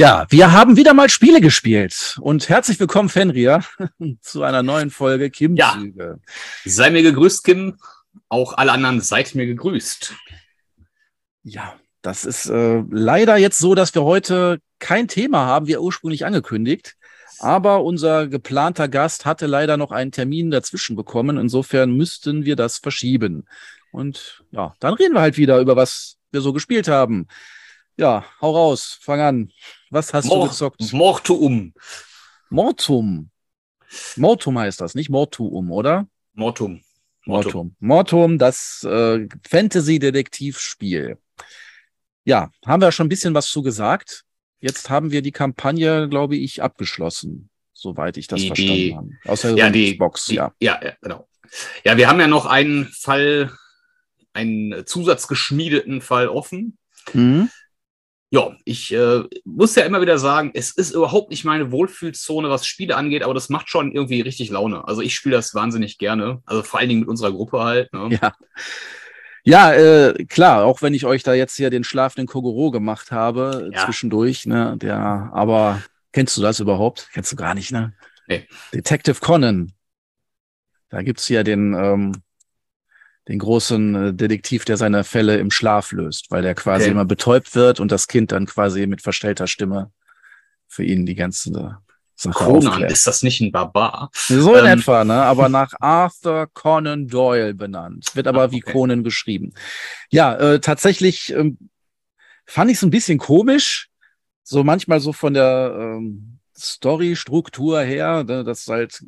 Ja, wir haben wieder mal Spiele gespielt und herzlich willkommen, Fenrir, zu einer neuen Folge Kim. Ja, sei mir gegrüßt, Kim. Auch alle anderen seid mir gegrüßt. Ja, das ist äh, leider jetzt so, dass wir heute kein Thema haben, wie ursprünglich angekündigt. Aber unser geplanter Gast hatte leider noch einen Termin dazwischen bekommen. Insofern müssten wir das verschieben. Und ja, dann reden wir halt wieder über was wir so gespielt haben. Ja, hau raus, fang an. Was hast Mor du gezockt? Mortuum. Mortum. Mortum heißt das, nicht Mortuum, oder? Mortum. Mortum. Mortum, das äh, Fantasy-Detektivspiel. Ja, haben wir schon ein bisschen was zu gesagt. Jetzt haben wir die Kampagne, glaube ich, abgeschlossen, soweit ich das die, verstanden habe. Außer ja, die Box, die, ja. ja. Ja, genau. Ja, wir haben ja noch einen Fall, einen zusatzgeschmiedeten Fall offen. Mhm ja, ich äh, muss ja immer wieder sagen, es ist überhaupt nicht meine Wohlfühlzone, was Spiele angeht, aber das macht schon irgendwie richtig Laune. Also ich spiele das wahnsinnig gerne. Also vor allen Dingen mit unserer Gruppe halt. Ne? Ja. Ja, äh, klar, auch wenn ich euch da jetzt hier den schlafenden Kogoro gemacht habe, ja. zwischendurch, ne, der, aber kennst du das überhaupt? Kennst du gar nicht, ne? Nee. Detective Conan. Da gibt's ja den, ähm, den großen äh, Detektiv, der seine Fälle im Schlaf löst, weil der quasi okay. immer betäubt wird und das Kind dann quasi mit verstellter Stimme für ihn die ganze Sache Conan, aufklärt. ist das nicht ein Barbar? So in ähm. etwa, ne? aber nach Arthur Conan Doyle benannt. Wird aber ah, okay. wie Conan geschrieben. Ja, äh, tatsächlich ähm, fand ich es ein bisschen komisch, so manchmal so von der ähm, Story-Struktur her, ne, dass halt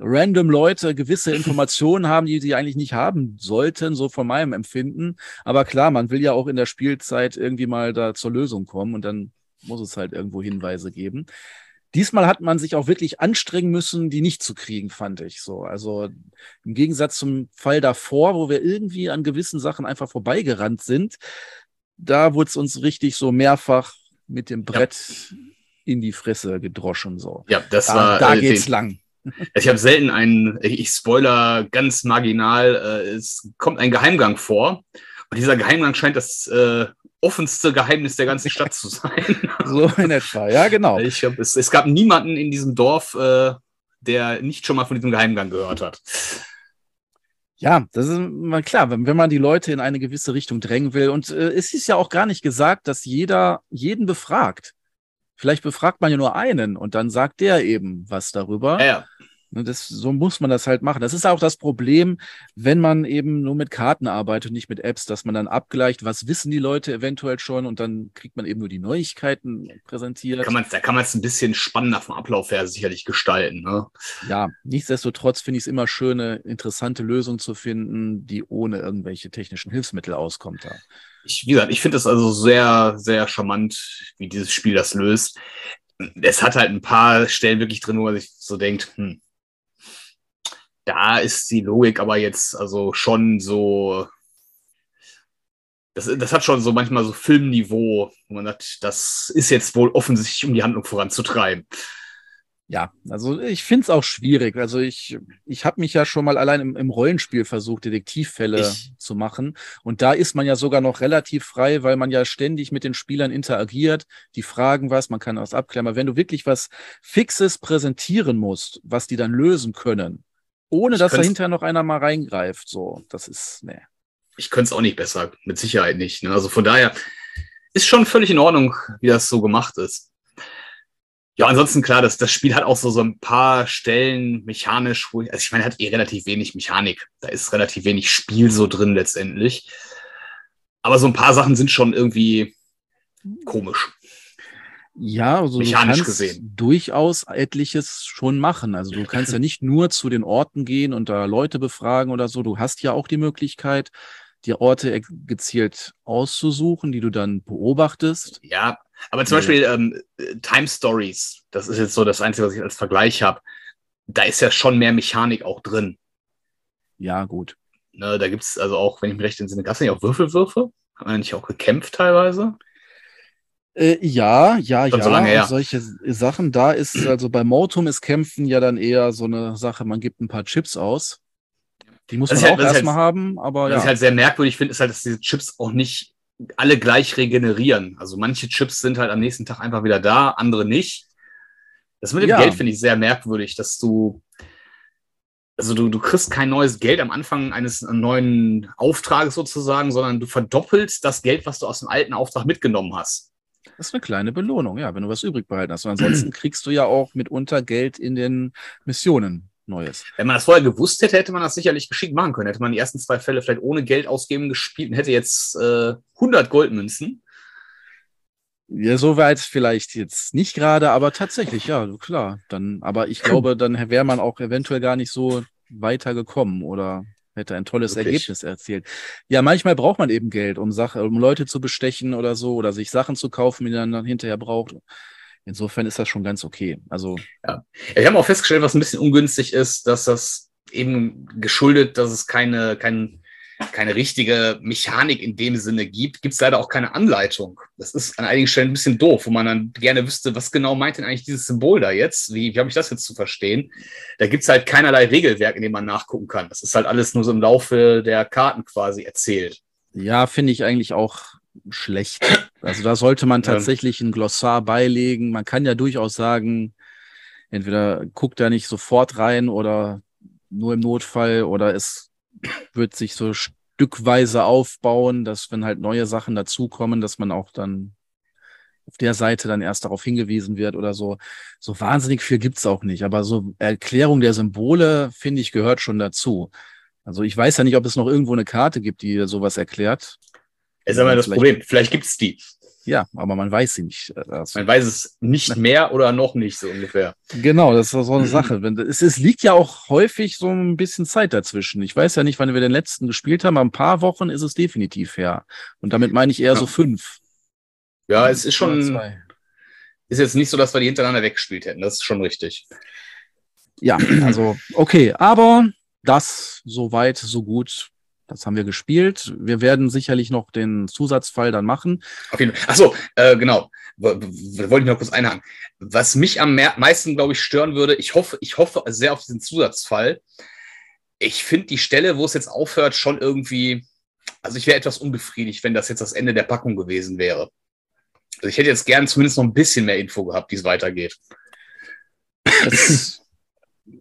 random Leute gewisse Informationen haben, die sie eigentlich nicht haben sollten, so von meinem Empfinden. Aber klar, man will ja auch in der Spielzeit irgendwie mal da zur Lösung kommen und dann muss es halt irgendwo Hinweise geben. Diesmal hat man sich auch wirklich anstrengen müssen, die nicht zu kriegen, fand ich so. Also im Gegensatz zum Fall davor, wo wir irgendwie an gewissen Sachen einfach vorbeigerannt sind, da wurde es uns richtig so mehrfach mit dem Brett ja. in die Fresse gedroschen so. Ja, das da, war da äh, geht's den, lang. Ich habe selten einen, ich spoiler ganz marginal, äh, es kommt ein Geheimgang vor. Und dieser Geheimgang scheint das äh, offenste Geheimnis der ganzen Stadt zu sein. so in etwa, ja, genau. Ich hab, es, es gab niemanden in diesem Dorf, äh, der nicht schon mal von diesem Geheimgang gehört hat. Ja, das ist mal klar, wenn, wenn man die Leute in eine gewisse Richtung drängen will. Und äh, es ist ja auch gar nicht gesagt, dass jeder jeden befragt. Vielleicht befragt man ja nur einen und dann sagt der eben was darüber. Ja, ja. Ne, das, so muss man das halt machen. Das ist auch das Problem, wenn man eben nur mit Karten arbeitet und nicht mit Apps, dass man dann abgleicht, was wissen die Leute eventuell schon und dann kriegt man eben nur die Neuigkeiten präsentiert. Da kann man da kann man es ein bisschen spannender vom Ablauf her sicherlich gestalten. Ne? Ja, nichtsdestotrotz finde ich es immer schön, eine interessante Lösung zu finden, die ohne irgendwelche technischen Hilfsmittel auskommt. Da ich, wie gesagt, ich finde es also sehr, sehr charmant, wie dieses Spiel das löst. Es hat halt ein paar Stellen wirklich drin, wo man sich so denkt, hm, da ist die Logik aber jetzt also schon so. Das, das hat schon so manchmal so Filmniveau, wo man sagt, das ist jetzt wohl offensichtlich, um die Handlung voranzutreiben ja, also ich finde es auch schwierig. Also ich, ich habe mich ja schon mal allein im, im Rollenspiel versucht, Detektivfälle ich. zu machen. Und da ist man ja sogar noch relativ frei, weil man ja ständig mit den Spielern interagiert. Die fragen was, man kann was abklären. Aber wenn du wirklich was Fixes präsentieren musst, was die dann lösen können, ohne dass dahinter noch einer mal reingreift, so, das ist, ne. Ich könnte es auch nicht besser, mit Sicherheit nicht. Ne? Also von daher ist schon völlig in Ordnung, wie das so gemacht ist. Ja, ansonsten klar, das, das Spiel hat auch so, so ein paar Stellen mechanisch, wo ich, also ich meine, hat eh relativ wenig Mechanik. Da ist relativ wenig Spiel so drin letztendlich. Aber so ein paar Sachen sind schon irgendwie komisch. Ja, also mechanisch du kannst gesehen. durchaus etliches schon machen. Also du kannst ja nicht nur zu den Orten gehen und da Leute befragen oder so. Du hast ja auch die Möglichkeit, die Orte gezielt auszusuchen, die du dann beobachtest. Ja, aber zum ja. Beispiel ähm, Time Stories, das ist jetzt so das Einzige, was ich als Vergleich habe. Da ist ja schon mehr Mechanik auch drin. Ja, gut. Ne, da gibt es also auch, wenn ich mich recht entsinne, gab es nicht auch Würfelwürfe? Haben wir nicht auch gekämpft teilweise? Äh, ja, ja, Schon ja. So lange her. Solche Sachen. Da ist, also bei Mortum ist Kämpfen ja dann eher so eine Sache, man gibt ein paar Chips aus. Die muss man halt, auch erstmal halt, haben, aber was ja. Was ich halt sehr merkwürdig finde, ist halt, dass diese Chips auch nicht alle gleich regenerieren. Also manche Chips sind halt am nächsten Tag einfach wieder da, andere nicht. Das mit dem ja. Geld finde ich sehr merkwürdig, dass du, also du, du kriegst kein neues Geld am Anfang eines neuen Auftrages sozusagen, sondern du verdoppelst das Geld, was du aus dem alten Auftrag mitgenommen hast. Das ist eine kleine Belohnung, ja, wenn du was übrig behalten hast. Und ansonsten kriegst du ja auch mitunter Geld in den Missionen. Neues. Wenn man das vorher gewusst hätte, hätte man das sicherlich geschickt machen können. Hätte man die ersten zwei Fälle vielleicht ohne Geld ausgeben gespielt und hätte jetzt äh, 100 Goldmünzen. Ja, soweit vielleicht jetzt nicht gerade, aber tatsächlich, ja, klar. Dann, aber ich glaube, dann wäre man auch eventuell gar nicht so weitergekommen oder hätte ein tolles Wirklich? Ergebnis erzielt. Ja, manchmal braucht man eben Geld, um Sache, um Leute zu bestechen oder so oder sich Sachen zu kaufen, die man dann hinterher braucht. Insofern ist das schon ganz okay. Also ja. Wir haben auch festgestellt, was ein bisschen ungünstig ist, dass das eben geschuldet, dass es keine, kein, keine richtige Mechanik in dem Sinne gibt, gibt es leider auch keine Anleitung. Das ist an einigen Stellen ein bisschen doof, wo man dann gerne wüsste, was genau meint denn eigentlich dieses Symbol da jetzt? Wie, wie habe ich das jetzt zu verstehen? Da gibt es halt keinerlei Regelwerk, in dem man nachgucken kann. Das ist halt alles nur so im Laufe der Karten quasi erzählt. Ja, finde ich eigentlich auch schlecht. Also da sollte man tatsächlich ein Glossar beilegen. Man kann ja durchaus sagen, entweder guckt da nicht sofort rein oder nur im Notfall oder es wird sich so stückweise aufbauen, dass wenn halt neue Sachen dazukommen, dass man auch dann auf der Seite dann erst darauf hingewiesen wird oder so. So wahnsinnig viel gibt's auch nicht. Aber so Erklärung der Symbole, finde ich, gehört schon dazu. Also ich weiß ja nicht, ob es noch irgendwo eine Karte gibt, die sowas erklärt. Ist aber das Problem. Vielleicht gibt es die. Ja, aber man weiß sie nicht. Also man weiß es nicht mehr oder noch nicht, so ungefähr. Genau, das ist so eine Sache. Es, es liegt ja auch häufig so ein bisschen Zeit dazwischen. Ich weiß ja nicht, wann wir den letzten gespielt haben. ein paar Wochen ist es definitiv her. Und damit meine ich eher ja. so fünf. Ja, es ist schon. Ist jetzt nicht so, dass wir die hintereinander weggespielt hätten. Das ist schon richtig. Ja, also, okay. Aber das so weit, so gut. Das haben wir gespielt. Wir werden sicherlich noch den Zusatzfall dann machen. Auf jeden Fall. Achso, äh, genau. wollte ich noch kurz einhaken. Was mich am meisten, glaube ich, stören würde, ich hoffe, ich hoffe sehr auf diesen Zusatzfall. Ich finde die Stelle, wo es jetzt aufhört, schon irgendwie, also ich wäre etwas unbefriedigt, wenn das jetzt das Ende der Packung gewesen wäre. Also ich hätte jetzt gern zumindest noch ein bisschen mehr Info gehabt, wie es weitergeht. Das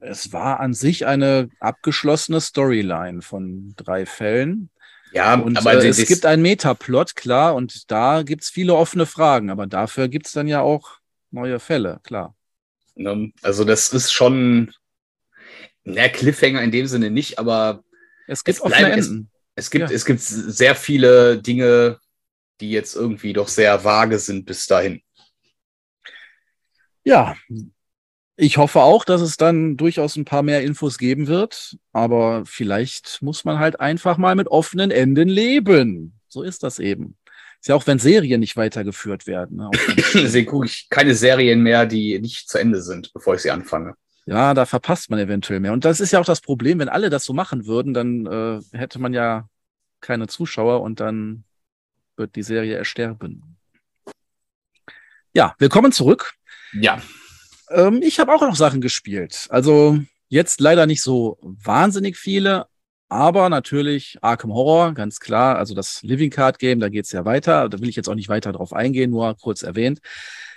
es war an sich eine abgeschlossene Storyline von drei Fällen. Ja, und aber äh, es gibt einen Metaplot, klar, und da gibt es viele offene Fragen, aber dafür gibt es dann ja auch neue Fälle, klar. Ne, also das ist schon der Cliffhanger in dem Sinne nicht, aber es gibt es offene bleibt, Enden. Es, es gibt, ja. es gibt sehr viele Dinge, die jetzt irgendwie doch sehr vage sind bis dahin. Ja, ich hoffe auch, dass es dann durchaus ein paar mehr Infos geben wird, aber vielleicht muss man halt einfach mal mit offenen Enden leben. So ist das eben. Ist ja auch, wenn Serien nicht weitergeführt werden. Ne? Deswegen gucke ich keine Serien mehr, die nicht zu Ende sind, bevor ich sie anfange. Ja, da verpasst man eventuell mehr. Und das ist ja auch das Problem, wenn alle das so machen würden, dann äh, hätte man ja keine Zuschauer und dann wird die Serie ersterben. Ja, willkommen zurück. Ja. Ähm, ich habe auch noch Sachen gespielt. Also jetzt leider nicht so wahnsinnig viele, aber natürlich Arkham Horror, ganz klar. Also das Living Card Game, da geht's ja weiter. Da will ich jetzt auch nicht weiter drauf eingehen, nur kurz erwähnt.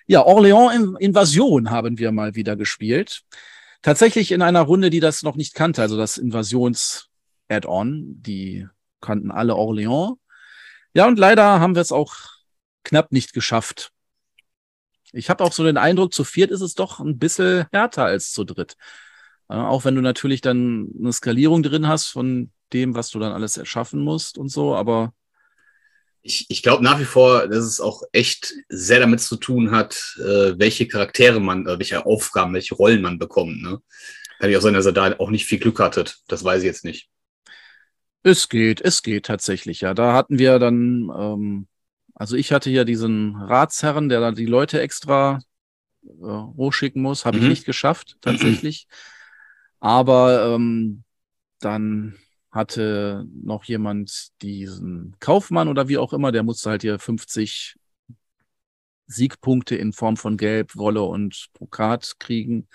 Ja, Orléans Invasion haben wir mal wieder gespielt. Tatsächlich in einer Runde, die das noch nicht kannte, also das Invasions-Add-on. Die kannten alle Orléans. Ja, und leider haben wir es auch knapp nicht geschafft, ich habe auch so den Eindruck, zu viert ist es doch ein bisschen härter als zu dritt. Ja, auch wenn du natürlich dann eine Skalierung drin hast von dem, was du dann alles erschaffen musst und so, aber. Ich, ich glaube nach wie vor, dass es auch echt sehr damit zu tun hat, äh, welche Charaktere man, äh, welche Aufgaben, welche Rollen man bekommt. Ne? Kann ich auch sein, dass er da auch nicht viel Glück hattet. Das weiß ich jetzt nicht. Es geht, es geht tatsächlich, ja. Da hatten wir dann ähm, also ich hatte ja diesen Ratsherren, der da die Leute extra äh, hochschicken muss, habe mhm. ich nicht geschafft, tatsächlich. Aber ähm, dann hatte noch jemand diesen Kaufmann oder wie auch immer, der musste halt hier 50 Siegpunkte in Form von Gelb, Wolle und Brokat kriegen.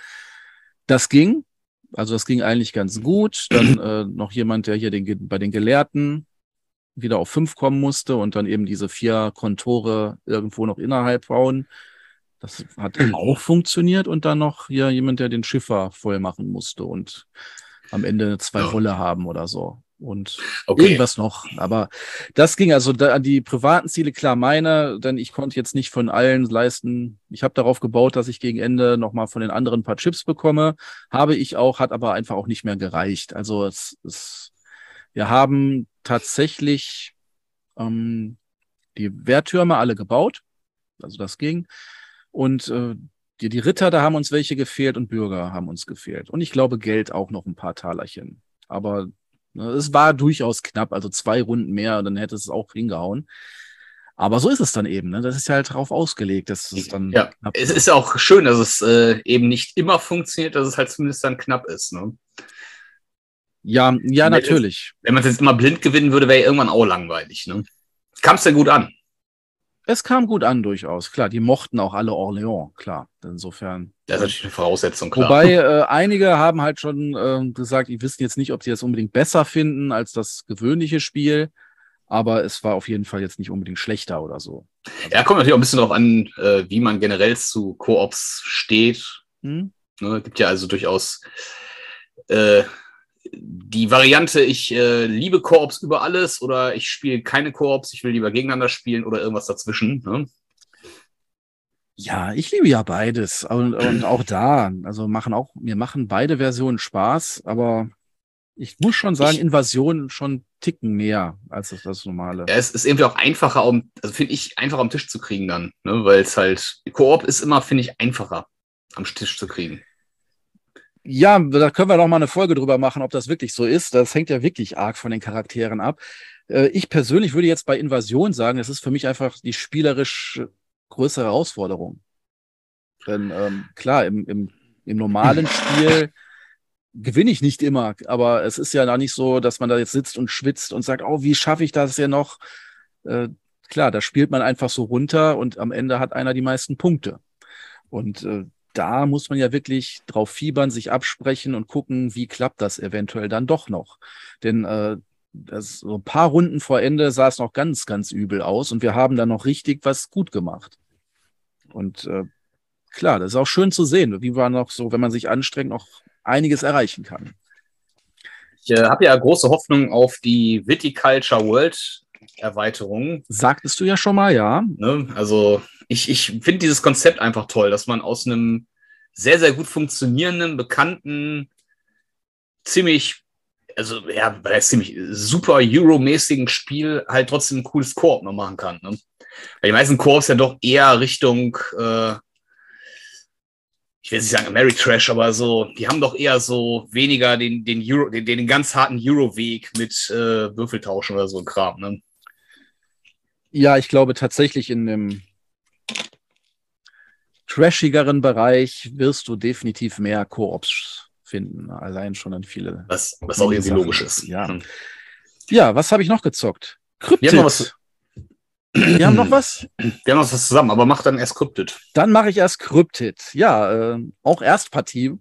Das ging. Also das ging eigentlich ganz gut. Dann äh, noch jemand, der hier den, bei den Gelehrten wieder auf fünf kommen musste und dann eben diese vier Kontore irgendwo noch innerhalb bauen. Das hat auch funktioniert und dann noch hier jemand, der den Schiffer voll machen musste und am Ende zwei Rolle haben oder so und okay. irgendwas noch. Aber das ging also da, an die privaten Ziele, klar meine, denn ich konnte jetzt nicht von allen leisten. Ich habe darauf gebaut, dass ich gegen Ende nochmal von den anderen ein paar Chips bekomme. Habe ich auch, hat aber einfach auch nicht mehr gereicht. Also es, es wir haben tatsächlich ähm, die Wehrtürme alle gebaut. Also das ging. Und äh, die, die Ritter, da haben uns welche gefehlt und Bürger haben uns gefehlt. Und ich glaube, Geld auch noch ein paar Talerchen. Aber Ne, es war durchaus knapp, also zwei Runden mehr, dann hätte es auch hingehauen. Aber so ist es dann eben. Ne? Das ist ja halt darauf ausgelegt, dass es dann. Ja, es ist auch schön, dass es äh, eben nicht immer funktioniert, dass es halt zumindest dann knapp ist. Ne? Ja, ja, natürlich. wenn man es jetzt immer blind gewinnen würde, wäre ja irgendwann auch langweilig. Ne? Kam es denn gut an? Es kam gut an, durchaus. Klar, die mochten auch alle Orléans, klar. Insofern. Das ist natürlich eine Voraussetzung, klar. Wobei äh, einige haben halt schon äh, gesagt, die wissen jetzt nicht, ob sie das unbedingt besser finden als das gewöhnliche Spiel. Aber es war auf jeden Fall jetzt nicht unbedingt schlechter oder so. Ja, kommt natürlich auch ein bisschen darauf an, äh, wie man generell zu Koops steht. Hm? Ne, gibt ja also durchaus äh, die Variante, ich äh, liebe Koops über alles oder ich spiele keine Koops, ich will lieber gegeneinander spielen oder irgendwas dazwischen. Ne? Ja, ich liebe ja beides. Und, und auch da, also machen auch, mir machen beide Versionen Spaß, aber ich muss schon sagen, ich, Invasion schon ticken mehr als das, das normale. Ja, es ist irgendwie auch einfacher, um, also finde ich, einfacher am Tisch zu kriegen dann, ne? weil es halt, Koop ist immer, finde ich, einfacher am Tisch zu kriegen. Ja, da können wir noch mal eine Folge drüber machen, ob das wirklich so ist. Das hängt ja wirklich arg von den Charakteren ab. Äh, ich persönlich würde jetzt bei Invasion sagen, es ist für mich einfach die spielerisch größere Herausforderung. Denn ähm, klar, im, im, im normalen Spiel gewinne ich nicht immer, aber es ist ja da nicht so, dass man da jetzt sitzt und schwitzt und sagt, oh, wie schaffe ich das ja noch? Äh, klar, da spielt man einfach so runter und am Ende hat einer die meisten Punkte. Und äh, da muss man ja wirklich drauf fiebern, sich absprechen und gucken, wie klappt das eventuell dann doch noch. Denn äh, das, so ein paar Runden vor Ende sah es noch ganz, ganz übel aus und wir haben dann noch richtig was gut gemacht. Und äh, klar, das ist auch schön zu sehen, wie man noch so, wenn man sich anstrengt, noch einiges erreichen kann. Ich äh, habe ja große Hoffnung auf die Viticulture World Erweiterung. Sagtest du ja schon mal, ja. Ne? Also ich, ich finde dieses Konzept einfach toll, dass man aus einem sehr, sehr gut funktionierenden, bekannten, ziemlich, also ja, ziemlich super Euro-mäßigen Spiel halt trotzdem ein cooles Koop noch machen kann. Ne? Weil die meisten Koops ja doch eher Richtung, äh, ich will nicht sagen Ameritrash, aber so, die haben doch eher so weniger den, den, Euro, den, den ganz harten Euro-Weg mit äh, Würfeltauschen oder so ein Kram. Ne? Ja, ich glaube tatsächlich in dem trashigeren Bereich wirst du definitiv mehr Koops finden. Allein schon an viele. Was, was auch irgendwie logisch ist. Ja. Hm. Ja, was habe ich noch gezockt? Cryptid. Wir haben noch was. Wir haben noch was? Wir haben noch was zusammen, aber mach dann erst Cryptid. Dann mache ich erst Cryptid. Ja, äh, auch Erstpartie.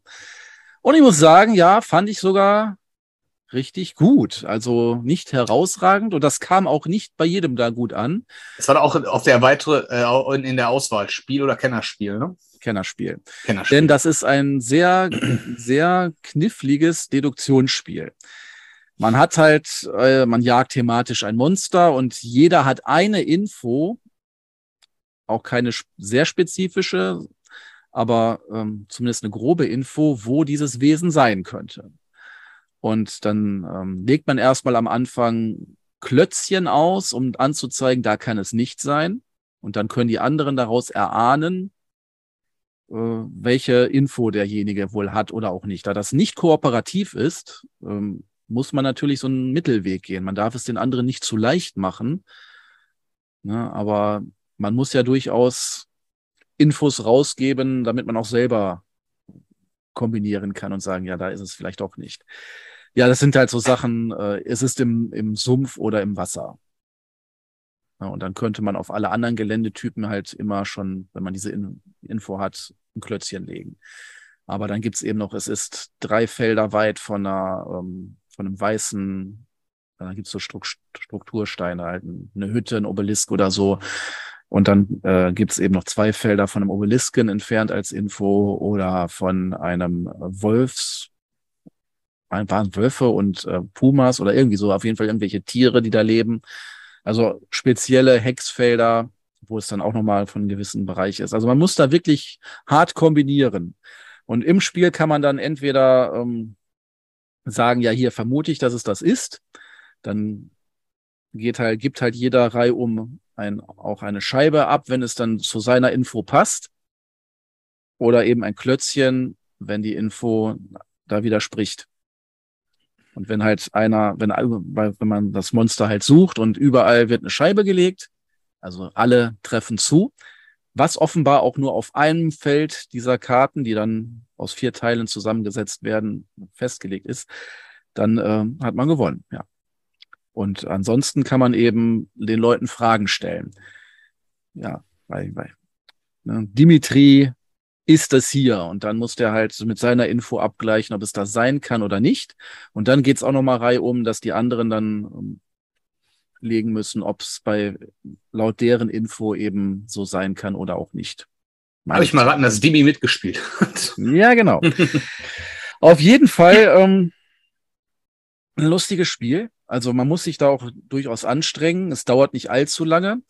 Und ich muss sagen, ja, fand ich sogar richtig gut. Also nicht herausragend und das kam auch nicht bei jedem da gut an. Es war auch auf der weitere äh, in der Auswahl Spiel oder Kennerspiel, ne? Kennerspiel. Kennerspiel. Denn das ist ein sehr sehr kniffliges Deduktionsspiel. Man hat halt, äh, man jagt thematisch ein Monster und jeder hat eine Info, auch keine sehr spezifische, aber ähm, zumindest eine grobe Info, wo dieses Wesen sein könnte. Und dann ähm, legt man erstmal am Anfang Klötzchen aus, um anzuzeigen, da kann es nicht sein. Und dann können die anderen daraus erahnen, äh, welche Info derjenige wohl hat oder auch nicht. Da das nicht kooperativ ist, ähm, muss man natürlich so einen Mittelweg gehen. Man darf es den anderen nicht zu leicht machen. Ne, aber man muss ja durchaus Infos rausgeben, damit man auch selber kombinieren kann und sagen, ja, da ist es vielleicht auch nicht. Ja, das sind halt so Sachen, äh, es ist im, im Sumpf oder im Wasser. Ja, und dann könnte man auf alle anderen Geländetypen halt immer schon, wenn man diese In Info hat, ein Klötzchen legen. Aber dann gibt's eben noch, es ist drei Felder weit von einer, ähm, von einem weißen Da gibt es so Struktursteine, halt eine Hütte, ein Obelisk oder so. Und dann äh, gibt es eben noch zwei Felder von einem Obelisken entfernt als Info oder von einem Wolfs, waren Wölfe und äh, Pumas oder irgendwie so, auf jeden Fall irgendwelche Tiere, die da leben. Also spezielle Hexfelder, wo es dann auch nochmal von einem gewissen Bereich ist. Also man muss da wirklich hart kombinieren. Und im Spiel kann man dann entweder ähm, sagen, ja, hier vermute ich, dass es das ist. Dann geht halt, gibt halt jeder Reihe um ein, auch eine Scheibe ab, wenn es dann zu seiner Info passt. Oder eben ein Klötzchen, wenn die Info da widerspricht. Und wenn halt einer, wenn, wenn man das Monster halt sucht und überall wird eine Scheibe gelegt, also alle treffen zu, was offenbar auch nur auf einem Feld dieser Karten, die dann aus vier Teilen zusammengesetzt werden, festgelegt ist, dann äh, hat man gewonnen, ja. Und ansonsten kann man eben den Leuten Fragen stellen. Ja, bei, bei ne? Dimitri ist das hier? Und dann muss der halt mit seiner Info abgleichen, ob es das sein kann oder nicht. Und dann geht's auch nochmal Reihe um, dass die anderen dann ähm, legen müssen, ob es bei laut deren Info eben so sein kann oder auch nicht. Habe ich mal raten, dass Dimi mitgespielt hat. Ja, genau. Auf jeden Fall ähm, ein lustiges Spiel. Also man muss sich da auch durchaus anstrengen. Es dauert nicht allzu lange.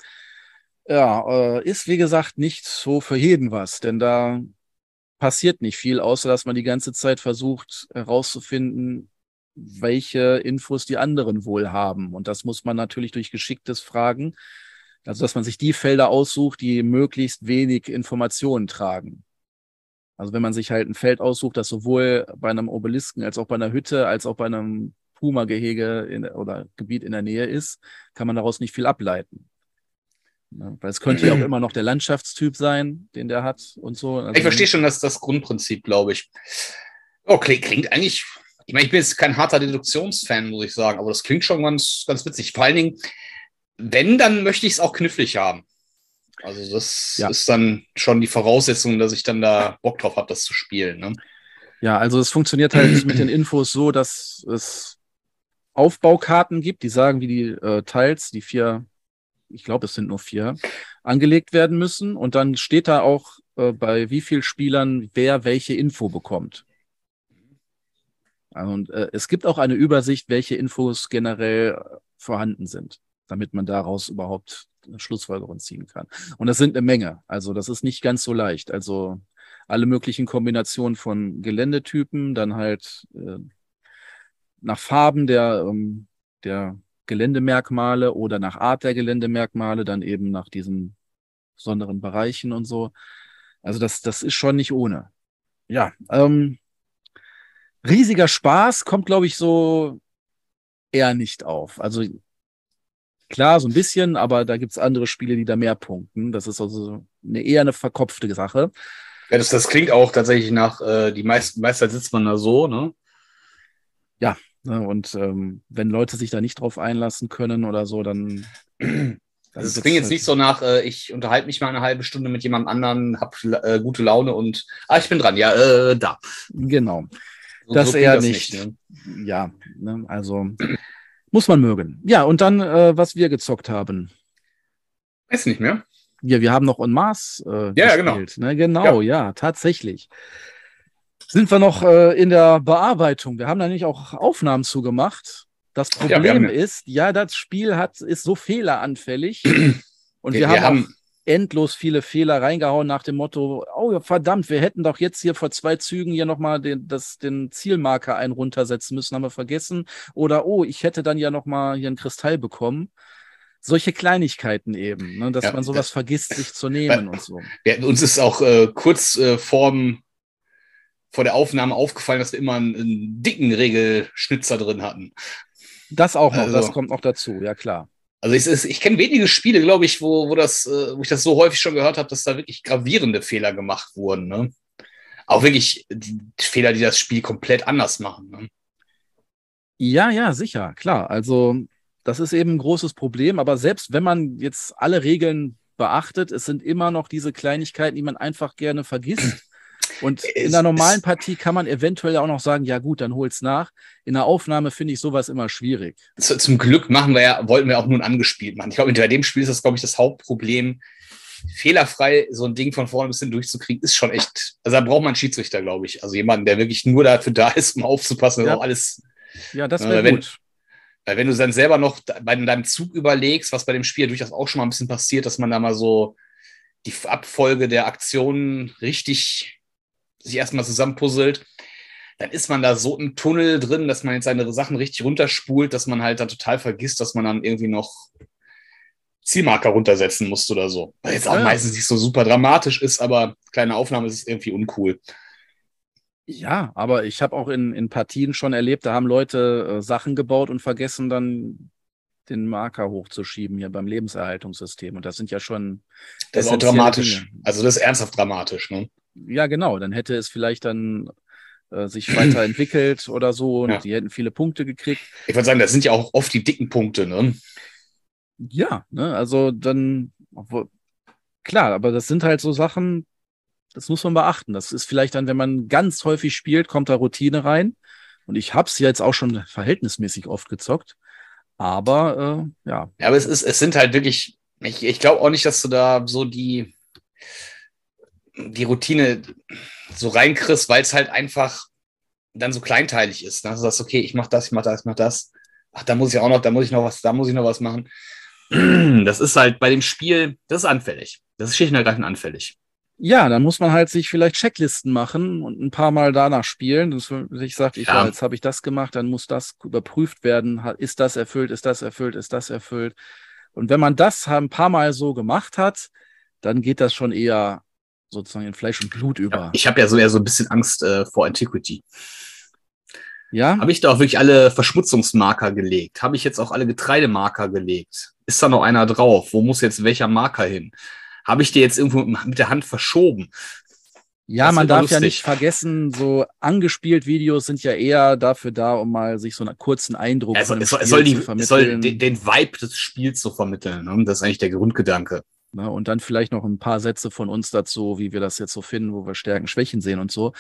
Ja, äh, ist wie gesagt nicht so für jeden was, denn da passiert nicht viel, außer dass man die ganze Zeit versucht herauszufinden, welche Infos die anderen wohl haben. Und das muss man natürlich durch geschicktes Fragen, also dass man sich die Felder aussucht, die möglichst wenig Informationen tragen. Also wenn man sich halt ein Feld aussucht, das sowohl bei einem Obelisken als auch bei einer Hütte als auch bei einem Puma-Gehege oder Gebiet in der Nähe ist, kann man daraus nicht viel ableiten. Ja, weil es könnte ja auch immer noch der Landschaftstyp sein, den der hat und so. Also ich verstehe schon das, das Grundprinzip, glaube ich. Oh, klingt, klingt eigentlich, ich meine, ich bin jetzt kein harter Deduktionsfan, muss ich sagen, aber das klingt schon ganz, ganz witzig. Vor allen Dingen, wenn, dann möchte ich es auch knifflig haben. Also das ja. ist dann schon die Voraussetzung, dass ich dann da Bock drauf habe, das zu spielen. Ne? Ja, also es funktioniert halt mit den Infos so, dass es Aufbaukarten gibt, die sagen, wie die äh, Teils, die vier ich glaube, es sind nur vier, angelegt werden müssen. Und dann steht da auch, äh, bei wie vielen Spielern wer welche Info bekommt. Und äh, es gibt auch eine Übersicht, welche Infos generell vorhanden sind, damit man daraus überhaupt Schlussfolgerungen ziehen kann. Und das sind eine Menge. Also das ist nicht ganz so leicht. Also alle möglichen Kombinationen von Geländetypen, dann halt äh, nach Farben der, ähm, der Geländemerkmale oder nach Art der Geländemerkmale, dann eben nach diesen besonderen Bereichen und so. Also das, das ist schon nicht ohne. Ja, ähm, riesiger Spaß kommt, glaube ich, so eher nicht auf. Also klar, so ein bisschen, aber da gibt's andere Spiele, die da mehr punkten. Das ist also eine, eher eine verkopfte Sache. Ja, das, das klingt auch tatsächlich nach, äh, die meisten, meiste sitzt man da so, ne? Ja, und ähm, wenn Leute sich da nicht drauf einlassen können oder so, dann. Also es klingt jetzt halt nicht so nach, äh, ich unterhalte mich mal eine halbe Stunde mit jemand anderen, habe äh, gute Laune und ah, ich bin dran, ja, äh, da. Genau. So, das so eher das nicht. nicht ne? Ja, ne, also muss man mögen. Ja, und dann, äh, was wir gezockt haben. Weiß nicht mehr. Ja, wir haben noch On Mars äh, ja, genau. gespielt. Genau. Ne? Genau, ja. ja, tatsächlich sind wir noch äh, in der Bearbeitung. Wir haben da nicht auch Aufnahmen zugemacht. Das Problem ja, ist, ja, das Spiel hat, ist so fehleranfällig und wir, wir haben, haben endlos viele Fehler reingehauen nach dem Motto, oh verdammt, wir hätten doch jetzt hier vor zwei Zügen hier nochmal den, den Zielmarker ein runtersetzen müssen, haben wir vergessen. Oder oh, ich hätte dann ja nochmal hier einen Kristall bekommen. Solche Kleinigkeiten eben, ne, dass ja, man sowas vergisst, sich zu nehmen und so. Ja, uns ist auch äh, kurz äh, vorm vor der Aufnahme aufgefallen, dass wir immer einen, einen dicken Regelschnitzer drin hatten. Das auch noch, also, das kommt noch dazu, ja klar. Also ich, ich kenne wenige Spiele, glaube ich, wo, wo, das, äh, wo ich das so häufig schon gehört habe, dass da wirklich gravierende Fehler gemacht wurden. Ne? Auch wirklich die Fehler, die das Spiel komplett anders machen. Ne? Ja, ja, sicher, klar. Also das ist eben ein großes Problem, aber selbst wenn man jetzt alle Regeln beachtet, es sind immer noch diese Kleinigkeiten, die man einfach gerne vergisst. Und in einer normalen Partie kann man eventuell auch noch sagen, ja gut, dann hol's nach. In der Aufnahme finde ich sowas immer schwierig. Zum Glück machen wir ja, wollten wir auch nun angespielt machen. Ich glaube, bei dem Spiel ist das, glaube ich, das Hauptproblem. Fehlerfrei so ein Ding von vorne bis hin durchzukriegen, ist schon echt. Also da braucht man einen Schiedsrichter, glaube ich. Also jemanden, der wirklich nur dafür da ist, um aufzupassen, ja. auch alles. Ja, das wäre gut. Weil wenn du dann selber noch bei deinem Zug überlegst, was bei dem Spiel durchaus auch schon mal ein bisschen passiert, dass man da mal so die Abfolge der Aktionen richtig sich erstmal zusammenpuzzelt, dann ist man da so im Tunnel drin, dass man jetzt seine Sachen richtig runterspult, dass man halt dann total vergisst, dass man dann irgendwie noch Zielmarker runtersetzen muss oder so. Weil jetzt auch ja. meistens nicht so super dramatisch ist, aber kleine Aufnahme ist irgendwie uncool. Ja, aber ich habe auch in, in Partien schon erlebt, da haben Leute äh, Sachen gebaut und vergessen dann den Marker hochzuschieben hier beim Lebenserhaltungssystem. Und das sind ja schon. Das ist auch dramatisch. Dinge. Also das ist ernsthaft dramatisch, ne? Ja, genau. Dann hätte es vielleicht dann äh, sich weiterentwickelt oder so und ja. die hätten viele Punkte gekriegt. Ich würde sagen, das sind ja auch oft die dicken Punkte, ne? Ja, ne, also dann, obwohl, klar, aber das sind halt so Sachen, das muss man beachten. Das ist vielleicht dann, wenn man ganz häufig spielt, kommt da Routine rein. Und ich habe es jetzt auch schon verhältnismäßig oft gezockt. Aber äh, ja. Ja, aber es ist, es sind halt wirklich, ich, ich glaube auch nicht, dass du da so die, die Routine so reinkriegst, weil es halt einfach dann so kleinteilig ist. Ne? Du sagst, okay, ich mach das, ich mach das, ich mach das. Ach, da muss ich auch noch, da muss ich noch was, da muss ich noch was machen. Das ist halt bei dem Spiel, das ist anfällig. Das ist schlicht und ergreifend anfällig. Ja, dann muss man halt sich vielleicht Checklisten machen und ein paar Mal danach spielen. Dass ich sage, ich, ja. jetzt habe ich das gemacht, dann muss das überprüft werden. Ist das erfüllt, ist das erfüllt, ist das erfüllt? Und wenn man das ein paar Mal so gemacht hat, dann geht das schon eher sozusagen in Fleisch und Blut über. Ja, ich habe ja so eher so ein bisschen Angst äh, vor Antiquity. Ja. Habe ich da auch wirklich alle Verschmutzungsmarker gelegt? Habe ich jetzt auch alle Getreidemarker gelegt? Ist da noch einer drauf? Wo muss jetzt welcher Marker hin? habe ich dir jetzt irgendwo mit der Hand verschoben. Ja, das man darf ja nicht vergessen, so angespielt Videos sind ja eher dafür da, um mal sich so einen kurzen Eindruck also, es, soll, es soll, die, es soll den, den, Vibe des Spiels so vermitteln. Ne? Das ist eigentlich der Grundgedanke. Na, und dann vielleicht noch ein paar Sätze von uns dazu, wie wir das jetzt so finden, wo wir Stärken, Schwächen sehen und so.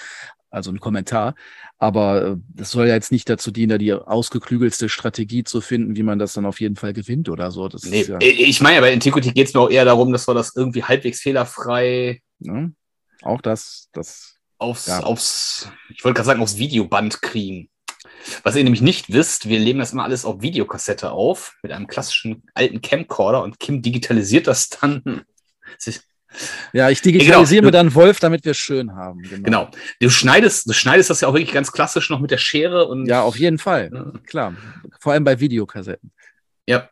Also ein Kommentar. Aber äh, das soll ja jetzt nicht dazu dienen, da die ausgeklügelste Strategie zu finden, wie man das dann auf jeden Fall gewinnt oder so. Das nee, ja ich meine, bei Antiquity geht es mir auch eher darum, dass wir das irgendwie halbwegs fehlerfrei. Ja, auch das, das. Aufs, ja. aufs, ich wollte gerade sagen, aufs Videoband kriegen. Was ihr nämlich nicht wisst, wir leben das immer alles auf Videokassette auf, mit einem klassischen alten Camcorder und Kim digitalisiert das dann. Ja, ich digitalisiere genau. mir dann Wolf, damit wir es schön haben. Genau. genau. Du schneidest, du schneidest das ja auch wirklich ganz klassisch noch mit der Schere und. Ja, auf jeden Fall. Ja. Klar. Vor allem bei Videokassetten. Ja.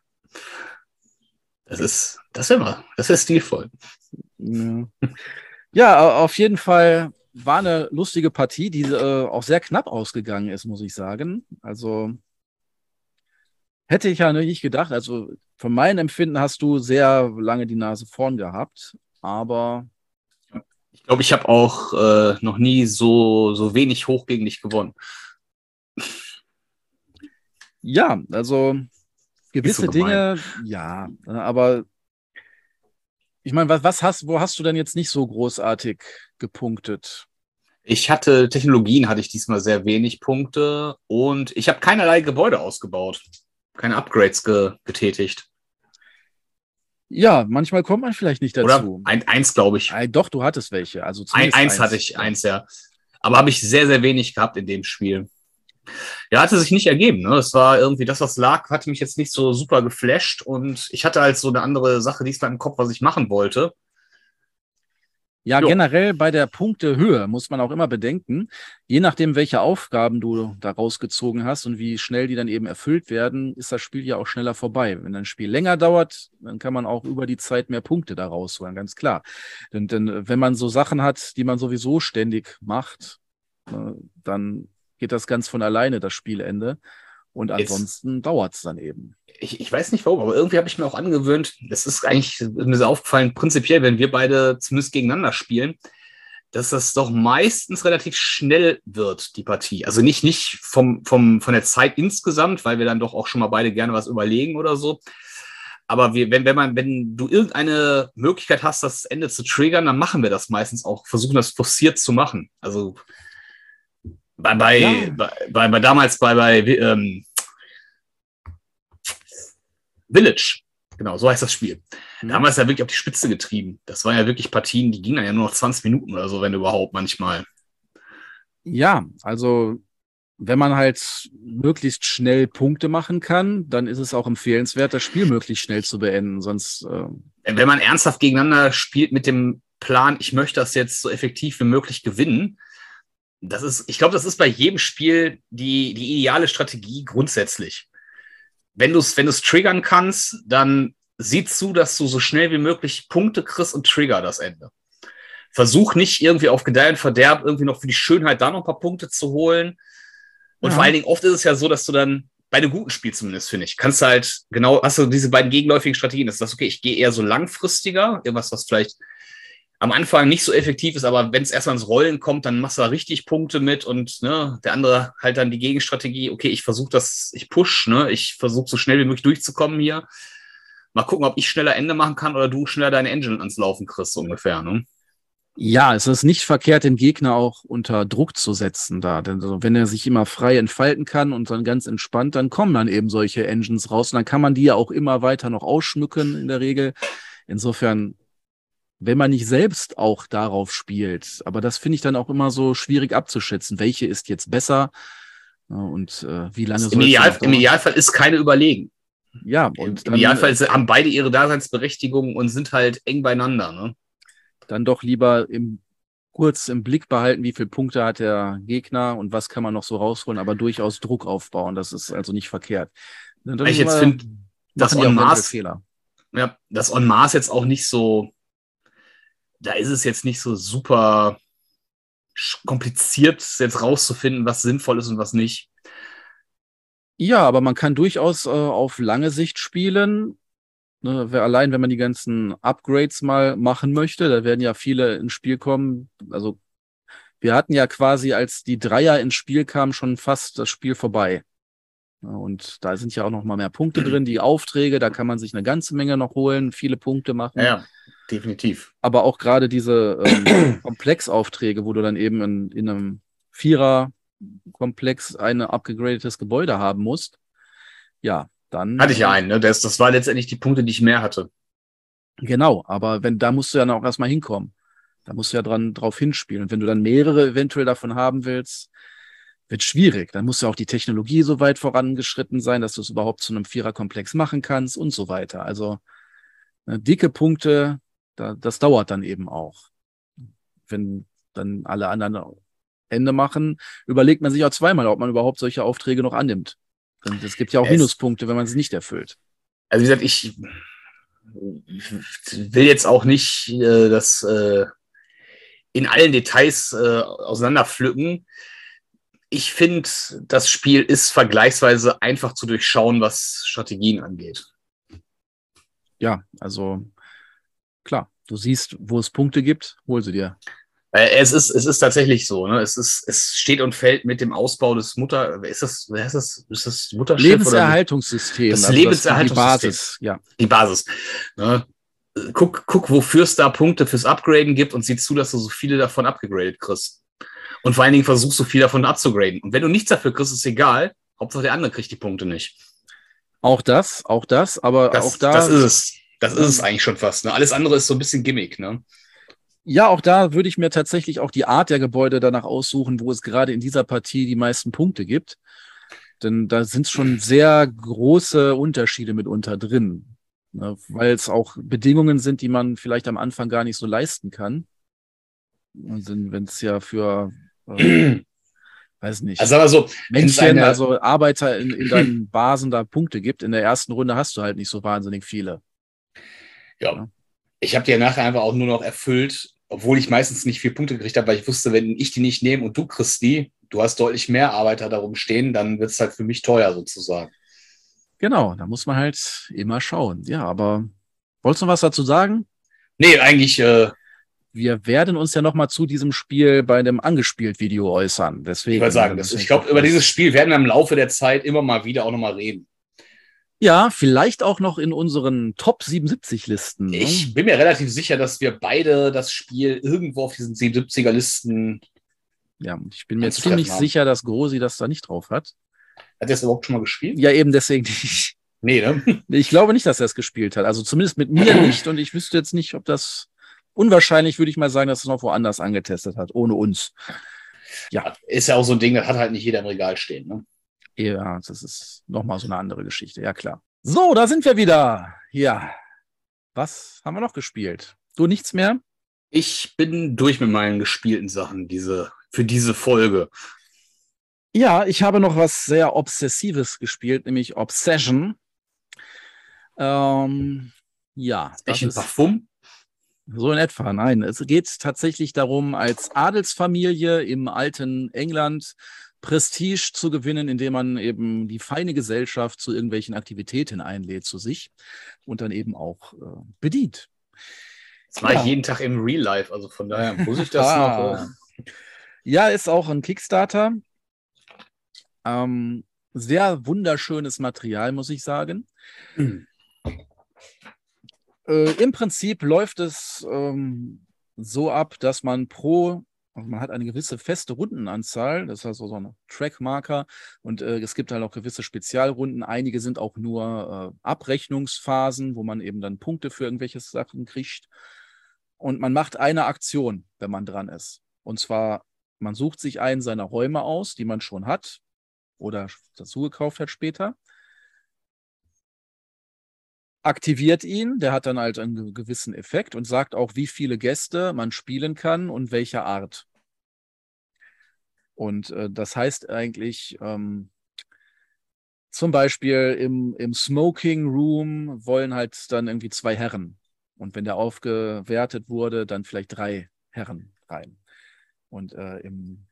Das ist, das ist immer, das ist stilvoll. Ja. ja, auf jeden Fall war eine lustige Partie, die äh, auch sehr knapp ausgegangen ist, muss ich sagen. Also hätte ich ja nicht gedacht. Also von meinem Empfinden hast du sehr lange die Nase vorn gehabt, aber ich glaube, ich habe auch äh, noch nie so, so wenig hoch gegen dich gewonnen. Ja, also gewisse so Dinge, ja, aber ich meine, was, was hast, wo hast du denn jetzt nicht so großartig gepunktet? Ich hatte Technologien, hatte ich diesmal sehr wenig Punkte und ich habe keinerlei Gebäude ausgebaut, keine Upgrades ge getätigt. Ja, manchmal kommt man vielleicht nicht dazu. Oder ein, eins, glaube ich. Ein, doch, du hattest welche. Also ein, eins, eins hatte ich, eins, ja. Aber habe ich sehr, sehr wenig gehabt in dem Spiel. Ja, hatte sich nicht ergeben. Ne? Es war irgendwie das, was lag, hatte mich jetzt nicht so super geflasht und ich hatte halt so eine andere Sache diesmal im Kopf, was ich machen wollte. Ja, jo. generell bei der Punktehöhe muss man auch immer bedenken, je nachdem, welche Aufgaben du da rausgezogen hast und wie schnell die dann eben erfüllt werden, ist das Spiel ja auch schneller vorbei. Wenn ein Spiel länger dauert, dann kann man auch über die Zeit mehr Punkte da rausholen, ganz klar. Denn, denn wenn man so Sachen hat, die man sowieso ständig macht, äh, dann geht das ganz von alleine, das Spielende. Und ansonsten dauert es dann eben. Ich, ich, weiß nicht warum, aber irgendwie habe ich mir auch angewöhnt, das ist eigentlich mir so aufgefallen, prinzipiell, wenn wir beide zumindest gegeneinander spielen, dass das doch meistens relativ schnell wird, die Partie. Also nicht, nicht vom, vom, von der Zeit insgesamt, weil wir dann doch auch schon mal beide gerne was überlegen oder so. Aber wir, wenn, wenn man, wenn du irgendeine Möglichkeit hast, das Ende zu triggern, dann machen wir das meistens auch, versuchen das forciert zu machen. Also bei, bei, ja. bei, bei, bei, damals bei, bei ähm, Village, genau, so heißt das Spiel. Mhm. Da haben wir es ja wirklich auf die Spitze getrieben. Das waren ja wirklich Partien, die gingen dann ja nur noch 20 Minuten oder so, wenn überhaupt manchmal. Ja, also wenn man halt möglichst schnell Punkte machen kann, dann ist es auch empfehlenswert, das Spiel möglichst schnell zu beenden. Sonst. Äh wenn man ernsthaft gegeneinander spielt mit dem Plan, ich möchte das jetzt so effektiv wie möglich gewinnen, das ist, ich glaube, das ist bei jedem Spiel die, die ideale Strategie grundsätzlich. Wenn du es wenn triggern kannst, dann sieh zu, dass du so schnell wie möglich Punkte kriegst und trigger das Ende. Versuch nicht irgendwie auf Gedeih und Verderb irgendwie noch für die Schönheit da noch ein paar Punkte zu holen. Und ja. vor allen Dingen oft ist es ja so, dass du dann bei einem guten Spiel zumindest, finde ich, kannst du halt genau, hast du diese beiden gegenläufigen Strategien. Das ist das, okay, ich gehe eher so langfristiger, irgendwas, was vielleicht am Anfang nicht so effektiv ist, aber wenn es erstmal ins Rollen kommt, dann machst du da richtig Punkte mit und ne, der andere halt dann die Gegenstrategie, okay, ich versuche das, ich push, ne, ich versuche so schnell wie möglich durchzukommen hier. Mal gucken, ob ich schneller Ende machen kann oder du schneller deine Engine ans Laufen kriegst, so ungefähr, ne? Ja, es ist nicht verkehrt, den Gegner auch unter Druck zu setzen da. Denn so, wenn er sich immer frei entfalten kann und dann ganz entspannt, dann kommen dann eben solche Engines raus und dann kann man die ja auch immer weiter noch ausschmücken in der Regel. Insofern, wenn man nicht selbst auch darauf spielt, aber das finde ich dann auch immer so schwierig abzuschätzen, welche ist jetzt besser und äh, wie lange Im, Ideal, Im Idealfall ist keine überlegen. Ja, und Im, Idealfall haben beide ihre Daseinsberechtigung und sind halt eng beieinander. Ne? dann doch lieber im, kurz im Blick behalten, wie viele Punkte hat der Gegner und was kann man noch so rausholen, aber durchaus Druck aufbauen. Das ist also nicht verkehrt. Dann ich jetzt finde, das On Mars, ja, das On Mars jetzt auch nicht so, da ist es jetzt nicht so super kompliziert, jetzt rauszufinden, was sinnvoll ist und was nicht. Ja, aber man kann durchaus äh, auf lange Sicht spielen Ne, allein, wenn man die ganzen Upgrades mal machen möchte, da werden ja viele ins Spiel kommen. Also wir hatten ja quasi, als die Dreier ins Spiel kamen, schon fast das Spiel vorbei. Und da sind ja auch noch mal mehr Punkte drin. Die Aufträge, da kann man sich eine ganze Menge noch holen, viele Punkte machen. Ja, definitiv. Aber auch gerade diese ähm, Komplexaufträge, wo du dann eben in, in einem Vierer-Komplex ein abgegradetes Gebäude haben musst. Ja, dann. Hatte ich ja einen, ne? Das, das war letztendlich die Punkte, die ich mehr hatte. Genau, aber wenn, da musst du ja auch erstmal hinkommen. Da musst du ja dran drauf hinspielen. Und wenn du dann mehrere eventuell davon haben willst, wird schwierig. Dann muss ja auch die Technologie so weit vorangeschritten sein, dass du es überhaupt zu einem Viererkomplex machen kannst und so weiter. Also äh, dicke Punkte, da, das dauert dann eben auch. Wenn dann alle anderen Ende machen, überlegt man sich auch zweimal, ob man überhaupt solche Aufträge noch annimmt. Und es gibt ja auch es, Minuspunkte, wenn man es nicht erfüllt. Also wie gesagt, ich will jetzt auch nicht äh, das äh, in allen Details äh, auseinanderpflücken. Ich finde, das Spiel ist vergleichsweise einfach zu durchschauen, was Strategien angeht. Ja, also klar, du siehst, wo es Punkte gibt, hol sie dir. Äh, es ist, es ist tatsächlich so. Ne? Es, ist, es steht und fällt mit dem Ausbau des Mutter. Ist das, wer ist das? Ist das Mutterschiff? Lebenserhaltungssystem. Das also Lebenserhaltungssystem. Die Basis, ja. Die Basis. Ne? Guck, guck, wofür es da Punkte fürs Upgraden gibt und sieh zu, dass du so viele davon abgegradet kriegst. Und vor allen Dingen versuchst so viel davon abzugraden. Und wenn du nichts dafür kriegst, ist egal. Hauptsache der andere kriegt die Punkte nicht. Auch das, auch das, aber das, auch da. Das ist es. Das ist es eigentlich schon fast. Ne? Alles andere ist so ein bisschen Gimmick, ne? Ja, auch da würde ich mir tatsächlich auch die Art der Gebäude danach aussuchen, wo es gerade in dieser Partie die meisten Punkte gibt. Denn da sind schon sehr große Unterschiede mitunter drin. Ne, weil es auch Bedingungen sind, die man vielleicht am Anfang gar nicht so leisten kann. Wenn es ja für, äh, weiß nicht, also, aber so, Männchen, eine... also Arbeiter in, in deinen Basen da Punkte gibt. In der ersten Runde hast du halt nicht so wahnsinnig viele. Ja. ja. Ich habe die ja nachher einfach auch nur noch erfüllt, obwohl ich meistens nicht vier Punkte gekriegt habe, weil ich wusste, wenn ich die nicht nehme und du kriegst die, du hast deutlich mehr Arbeiter darum stehen, dann wird es halt für mich teuer sozusagen. Genau, da muss man halt immer schauen. Ja, aber wolltest du noch was dazu sagen? Nee, eigentlich. Äh, wir werden uns ja noch mal zu diesem Spiel bei dem angespielt-Video äußern. Deswegen. Ich wollte sagen, das, ich glaube, über dieses Spiel werden wir im Laufe der Zeit immer mal wieder auch noch mal reden. Ja, vielleicht auch noch in unseren Top 77 Listen. Ne? Ich bin mir relativ sicher, dass wir beide das Spiel irgendwo auf diesen 77er Listen. Ja, ich bin mir ziemlich haben. sicher, dass Grosi das da nicht drauf hat. Hat er es überhaupt schon mal gespielt? Ja, eben deswegen nicht. Nee, ne? Ich glaube nicht, dass er es gespielt hat. Also zumindest mit mir nicht. Und ich wüsste jetzt nicht, ob das unwahrscheinlich, würde ich mal sagen, dass es noch woanders angetestet hat, ohne uns. Ja. Ist ja auch so ein Ding, das hat halt nicht jeder im Regal stehen. Ne? Ja, das ist nochmal so eine andere Geschichte. Ja, klar. So, da sind wir wieder. Ja. Was haben wir noch gespielt? Du nichts mehr? Ich bin durch mit meinen gespielten Sachen diese, für diese Folge. Ja, ich habe noch was sehr Obsessives gespielt, nämlich Obsession. Ähm, ja. Echt ein Parfum? So in etwa, nein. Es geht tatsächlich darum, als Adelsfamilie im alten England Prestige zu gewinnen, indem man eben die feine Gesellschaft zu irgendwelchen Aktivitäten einlädt zu sich und dann eben auch äh, bedient. Das war ja. ich jeden Tag im Real Life, also von daher muss ich das ah. noch. Äh... Ja, ist auch ein Kickstarter. Ähm, sehr wunderschönes Material, muss ich sagen. Mhm. Äh, Im Prinzip läuft es ähm, so ab, dass man pro, also man hat eine gewisse feste Rundenanzahl, das ist also so ein Trackmarker und äh, es gibt halt auch gewisse Spezialrunden. Einige sind auch nur äh, Abrechnungsphasen, wo man eben dann Punkte für irgendwelche Sachen kriegt. Und man macht eine Aktion, wenn man dran ist. Und zwar, man sucht sich einen seiner Räume aus, die man schon hat oder dazu gekauft hat später aktiviert ihn, der hat dann halt einen gewissen Effekt und sagt auch, wie viele Gäste man spielen kann und welcher Art. Und äh, das heißt eigentlich, ähm, zum Beispiel im, im Smoking Room wollen halt dann irgendwie zwei Herren. Und wenn der aufgewertet wurde, dann vielleicht drei Herren rein. Und äh, im,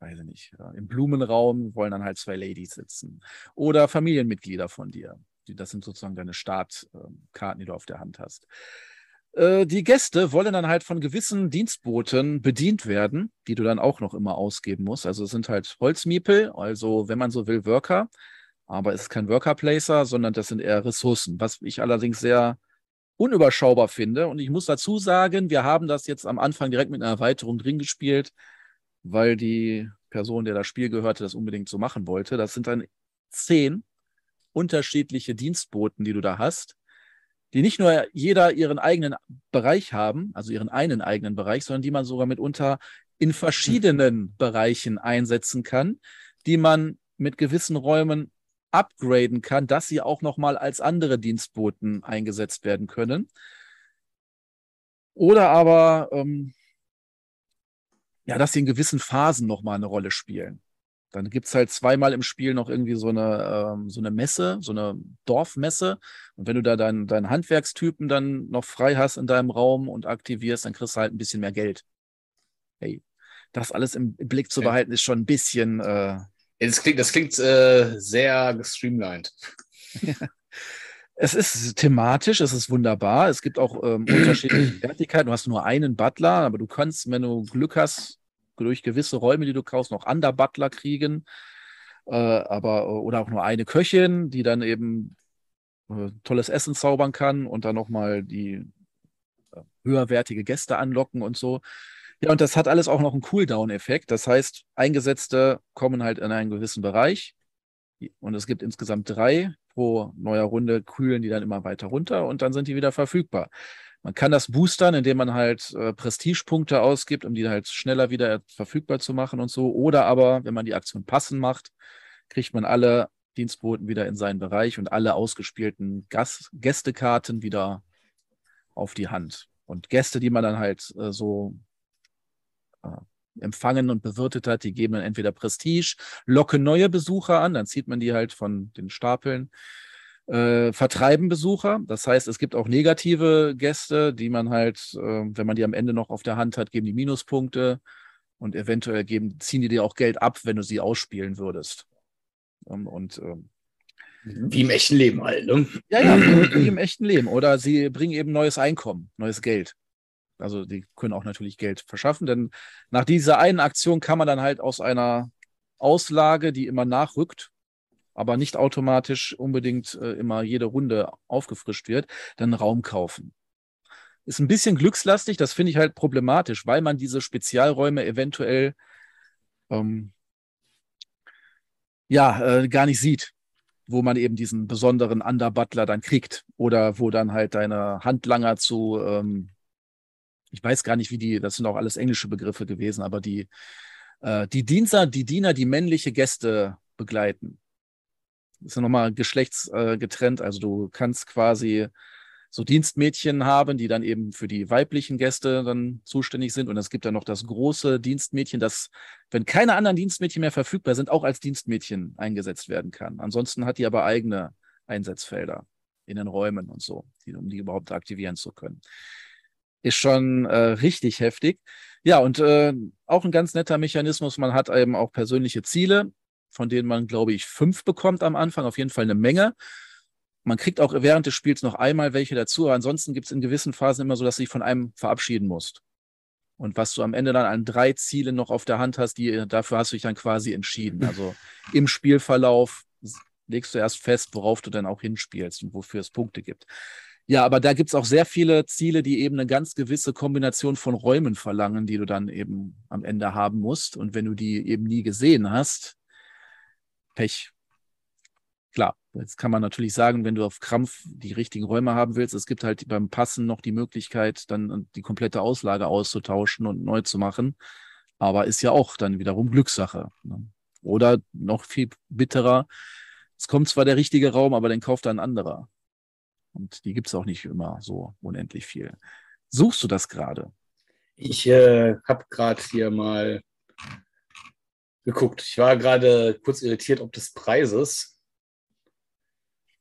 weiß ich nicht, äh, im Blumenraum wollen dann halt zwei Ladies sitzen. Oder Familienmitglieder von dir. Die, das sind sozusagen deine Startkarten, die du auf der Hand hast. Äh, die Gäste wollen dann halt von gewissen Dienstboten bedient werden, die du dann auch noch immer ausgeben musst. Also es sind halt Holzmiepel, also wenn man so will, Worker. Aber es ist kein Worker-Placer, sondern das sind eher Ressourcen, was ich allerdings sehr unüberschaubar finde. Und ich muss dazu sagen, wir haben das jetzt am Anfang direkt mit einer Erweiterung drin gespielt, weil die Person, der das Spiel gehörte, das unbedingt so machen wollte. Das sind dann zehn unterschiedliche Dienstboten, die du da hast, die nicht nur jeder ihren eigenen Bereich haben, also ihren einen eigenen Bereich, sondern die man sogar mitunter in verschiedenen Bereichen einsetzen kann, die man mit gewissen Räumen upgraden kann, dass sie auch nochmal als andere Dienstboten eingesetzt werden können. Oder aber, ähm, ja, dass sie in gewissen Phasen nochmal eine Rolle spielen. Dann gibt es halt zweimal im Spiel noch irgendwie so eine, ähm, so eine Messe, so eine Dorfmesse. Und wenn du da deinen dein Handwerkstypen dann noch frei hast in deinem Raum und aktivierst, dann kriegst du halt ein bisschen mehr Geld. Hey, das alles im Blick zu behalten, ist schon ein bisschen. Äh, das klingt, das klingt äh, sehr gestreamlined. Es ist thematisch, es ist wunderbar. Es gibt auch ähm, unterschiedliche Fertigkeiten. Du hast nur einen Butler, aber du kannst, wenn du Glück hast, durch gewisse Räume, die du kaufst, noch Under-Butler kriegen. Äh, aber, oder auch nur eine Köchin, die dann eben äh, tolles Essen zaubern kann und dann nochmal die äh, höherwertige Gäste anlocken und so. Ja, und das hat alles auch noch einen Cooldown-Effekt. Das heißt, Eingesetzte kommen halt in einen gewissen Bereich und es gibt insgesamt drei pro neuer Runde, kühlen die dann immer weiter runter und dann sind die wieder verfügbar. Man kann das boostern, indem man halt äh, Prestigepunkte ausgibt, um die halt schneller wieder verfügbar zu machen und so. Oder aber, wenn man die Aktion passend macht, kriegt man alle Dienstboten wieder in seinen Bereich und alle ausgespielten Gast Gästekarten wieder auf die Hand. Und Gäste, die man dann halt äh, so äh, empfangen und bewirtet hat, die geben dann entweder Prestige, locken neue Besucher an, dann zieht man die halt von den Stapeln äh, vertreiben Besucher. Das heißt, es gibt auch negative Gäste, die man halt, äh, wenn man die am Ende noch auf der Hand hat, geben die Minuspunkte und eventuell geben, ziehen die dir auch Geld ab, wenn du sie ausspielen würdest. Ähm, und ähm, wie im echten Leben halt, ne? Ja, ja, wie im echten Leben. Oder sie bringen eben neues Einkommen, neues Geld. Also die können auch natürlich Geld verschaffen, denn nach dieser einen Aktion kann man dann halt aus einer Auslage, die immer nachrückt, aber nicht automatisch unbedingt äh, immer jede Runde aufgefrischt wird, dann Raum kaufen. Ist ein bisschen glückslastig, das finde ich halt problematisch, weil man diese Spezialräume eventuell ähm, ja äh, gar nicht sieht, wo man eben diesen besonderen Underbutler dann kriegt oder wo dann halt deine Handlanger zu ähm, ich weiß gar nicht, wie die, das sind auch alles englische Begriffe gewesen, aber die, äh, die Diener, die Diener, die männliche Gäste begleiten. Ist ja nochmal geschlechtsgetrennt. Äh, also du kannst quasi so Dienstmädchen haben, die dann eben für die weiblichen Gäste dann zuständig sind. Und es gibt dann noch das große Dienstmädchen, das, wenn keine anderen Dienstmädchen mehr verfügbar sind, auch als Dienstmädchen eingesetzt werden kann. Ansonsten hat die aber eigene Einsatzfelder in den Räumen und so, die, um die überhaupt aktivieren zu können ist schon äh, richtig heftig. Ja, und äh, auch ein ganz netter Mechanismus. Man hat eben auch persönliche Ziele, von denen man, glaube ich, fünf bekommt am Anfang, auf jeden Fall eine Menge. Man kriegt auch während des Spiels noch einmal welche dazu, aber ansonsten gibt es in gewissen Phasen immer so, dass du dich von einem verabschieden musst. Und was du am Ende dann an drei Zielen noch auf der Hand hast, die, dafür hast du dich dann quasi entschieden. Also im Spielverlauf legst du erst fest, worauf du dann auch hinspielst und wofür es Punkte gibt. Ja, aber da gibt es auch sehr viele Ziele, die eben eine ganz gewisse Kombination von Räumen verlangen, die du dann eben am Ende haben musst. Und wenn du die eben nie gesehen hast, Pech. Klar, jetzt kann man natürlich sagen, wenn du auf Krampf die richtigen Räume haben willst, es gibt halt beim Passen noch die Möglichkeit, dann die komplette Auslage auszutauschen und neu zu machen. Aber ist ja auch dann wiederum Glückssache. Ne? Oder noch viel bitterer, es kommt zwar der richtige Raum, aber den kauft ein anderer. Und die gibt es auch nicht immer so unendlich viel. Suchst du das gerade? Ich äh, habe gerade hier mal geguckt. Ich war gerade kurz irritiert, ob des Preises.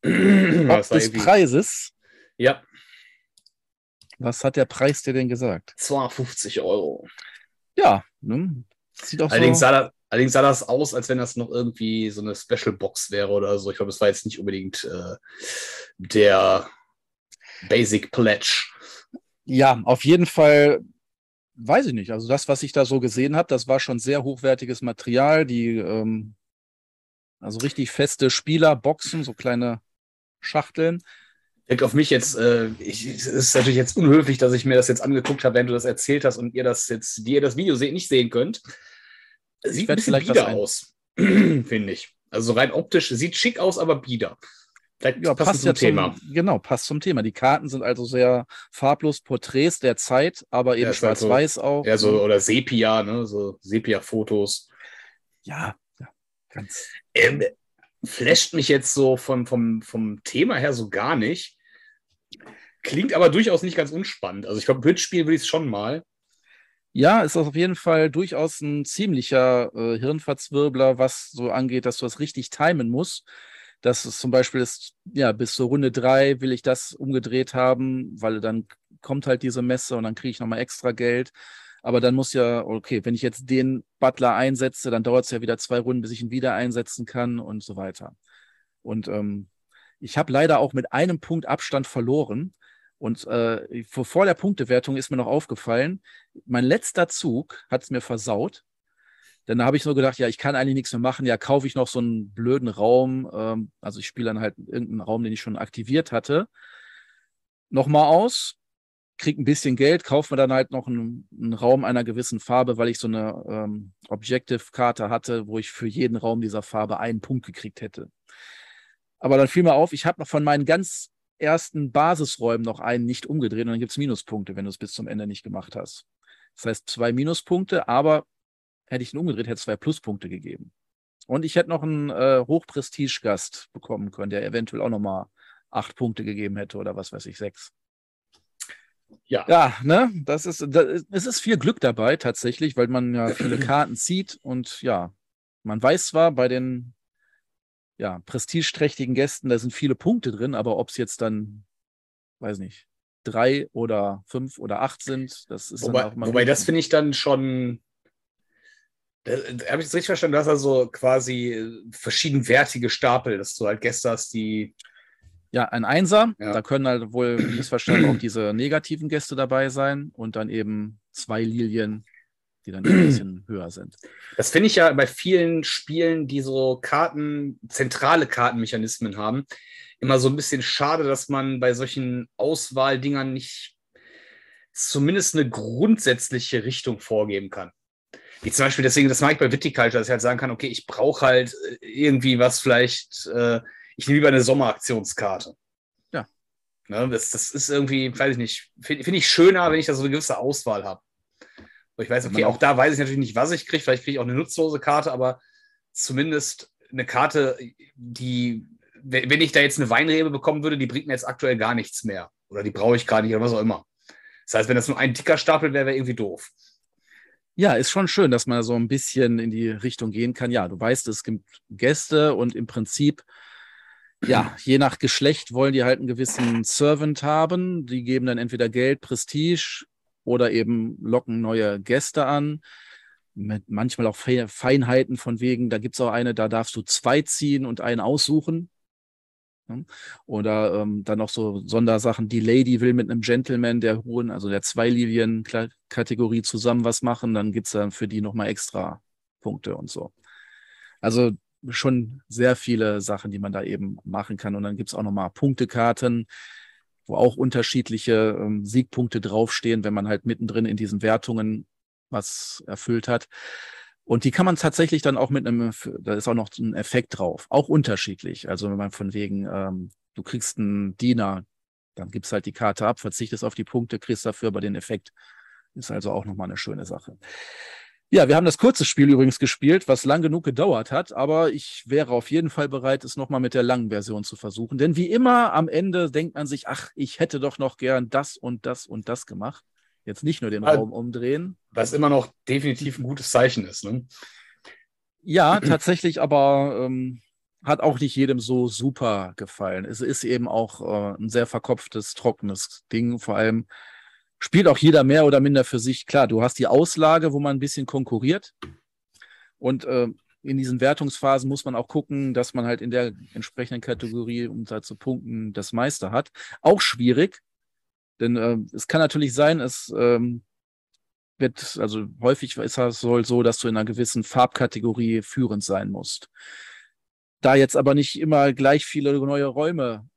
ob des Preises? Ja. Was hat der Preis dir denn gesagt? 250 Euro. Ja, ne? sieht auch allerdings, so. Sah das, allerdings sah das aus, als wenn das noch irgendwie so eine Special Box wäre oder so. Ich glaube, es war jetzt nicht unbedingt äh, der Basic Pledge. Ja, auf jeden Fall weiß ich nicht. Also das, was ich da so gesehen habe, das war schon sehr hochwertiges Material. Die, ähm, also richtig feste Spielerboxen, so kleine Schachteln. Wirkt auf mich jetzt, äh, ich, es ist natürlich jetzt unhöflich, dass ich mir das jetzt angeguckt habe, wenn du das erzählt hast und ihr das jetzt, die ihr das Video se nicht sehen könnt. Sieht ein bisschen bieder aus, finde ich. Also rein optisch sieht schick aus, aber bieder. Vielleicht ja, passt zum ja Thema. Zum, genau, passt zum Thema. Die Karten sind also sehr farblos Porträts der Zeit, aber eben ja, schwarz-weiß so, auch. Ja, so, oder Sepia, ne? So Sepia-Fotos. Ja, ja, ganz. Ähm, flasht mich jetzt so vom, vom, vom Thema her so gar nicht. Klingt aber durchaus nicht ganz unspannend. Also ich glaube, Bridge-Spiel will ich es schon mal. Ja, ist auf jeden Fall durchaus ein ziemlicher äh, Hirnverzwirbler, was so angeht, dass du das richtig timen musst. Das ist zum Beispiel ist, ja, bis zur Runde drei will ich das umgedreht haben, weil dann kommt halt diese Messe und dann kriege ich nochmal extra Geld. Aber dann muss ja, okay, wenn ich jetzt den Butler einsetze, dann dauert es ja wieder zwei Runden, bis ich ihn wieder einsetzen kann und so weiter. Und ähm, ich habe leider auch mit einem Punkt Abstand verloren. Und äh, vor der Punktewertung ist mir noch aufgefallen, mein letzter Zug hat es mir versaut. Dann habe ich so gedacht, ja, ich kann eigentlich nichts mehr machen. Ja, kaufe ich noch so einen blöden Raum. Ähm, also ich spiele dann halt irgendeinen Raum, den ich schon aktiviert hatte. Nochmal aus, kriege ein bisschen Geld, kaufe mir dann halt noch einen, einen, Raum einer gewissen Farbe, weil ich so eine ähm, Objective-Karte hatte, wo ich für jeden Raum dieser Farbe einen Punkt gekriegt hätte. Aber dann fiel mir auf, ich habe noch von meinen ganz ersten Basisräumen noch einen nicht umgedreht und dann gibt es Minuspunkte, wenn du es bis zum Ende nicht gemacht hast. Das heißt zwei Minuspunkte, aber hätte ich ihn umgedreht, hätte es zwei Pluspunkte gegeben. Und ich hätte noch einen äh, Hochprestige-Gast bekommen können, der eventuell auch nochmal acht Punkte gegeben hätte oder was weiß ich, sechs. Ja. Ja, ne, das ist, das, es ist viel Glück dabei tatsächlich, weil man ja viele Karten zieht und ja, man weiß zwar bei den ja, prestigeträchtigen Gästen, da sind viele Punkte drin, aber ob es jetzt dann, weiß nicht, drei oder fünf oder acht sind, das ist wobei, dann auch mal. Wobei, das finde ich dann schon habe ich es richtig verstanden, dass also quasi äh, verschiedenwertige Stapel, dass du halt Gäste hast, die. Ja, ein Einser, ja. da können halt wohl, wie ich es verstanden auch diese negativen Gäste dabei sein und dann eben zwei Lilien die dann ein bisschen höher sind. Das finde ich ja bei vielen Spielen, die so Karten, zentrale Kartenmechanismen haben, immer so ein bisschen schade, dass man bei solchen Auswahldingern nicht zumindest eine grundsätzliche Richtung vorgeben kann. Wie zum Beispiel, deswegen, das mag ich bei Viticulture, dass ich halt sagen kann, okay, ich brauche halt äh, irgendwie was vielleicht, äh, ich nehme lieber eine Sommeraktionskarte. Ja. Ne, das, das ist irgendwie, weiß ich nicht, finde find ich schöner, wenn ich da so eine gewisse Auswahl habe. Ich weiß, okay, auch da weiß ich natürlich nicht, was ich kriege. Vielleicht kriege ich auch eine nutzlose Karte, aber zumindest eine Karte, die, wenn ich da jetzt eine Weinrebe bekommen würde, die bringt mir jetzt aktuell gar nichts mehr. Oder die brauche ich gar nicht oder was auch immer. Das heißt, wenn das nur ein dicker Stapel wäre, wäre irgendwie doof. Ja, ist schon schön, dass man so ein bisschen in die Richtung gehen kann. Ja, du weißt, es gibt Gäste und im Prinzip, ja, je nach Geschlecht wollen die halt einen gewissen Servant haben. Die geben dann entweder Geld, Prestige oder eben locken neue Gäste an. Mit manchmal auch Feinheiten von wegen, da gibt es auch eine, da darfst du zwei ziehen und einen aussuchen. Oder ähm, dann noch so Sondersachen, die Lady will mit einem Gentleman der hohen, also der zwei Lilien-Kategorie zusammen was machen, dann gibt es dann für die nochmal extra Punkte und so. Also schon sehr viele Sachen, die man da eben machen kann. Und dann gibt es auch nochmal Punktekarten, wo auch unterschiedliche ähm, Siegpunkte draufstehen, wenn man halt mittendrin in diesen Wertungen was erfüllt hat. Und die kann man tatsächlich dann auch mit einem, da ist auch noch ein Effekt drauf, auch unterschiedlich. Also wenn man von wegen, ähm, du kriegst einen Diener, dann gibst halt die Karte ab, verzichtest auf die Punkte, kriegst dafür aber den Effekt. Ist also auch nochmal eine schöne Sache. Ja, wir haben das kurze Spiel übrigens gespielt, was lang genug gedauert hat, aber ich wäre auf jeden Fall bereit, es nochmal mit der langen Version zu versuchen. Denn wie immer am Ende denkt man sich, ach, ich hätte doch noch gern das und das und das gemacht. Jetzt nicht nur den also, Raum umdrehen. Was immer noch definitiv ein gutes Zeichen ist. Ne? Ja, tatsächlich, aber ähm, hat auch nicht jedem so super gefallen. Es ist eben auch äh, ein sehr verkopftes, trockenes Ding. Vor allem spielt auch jeder mehr oder minder für sich. Klar, du hast die Auslage, wo man ein bisschen konkurriert. Und äh, in diesen Wertungsphasen muss man auch gucken, dass man halt in der entsprechenden Kategorie, um da zu punkten, das Meister hat. Auch schwierig, denn äh, es kann natürlich sein, es ähm, wird, also häufig ist es wohl so, dass du in einer gewissen Farbkategorie führend sein musst. Da jetzt aber nicht immer gleich viele neue Räume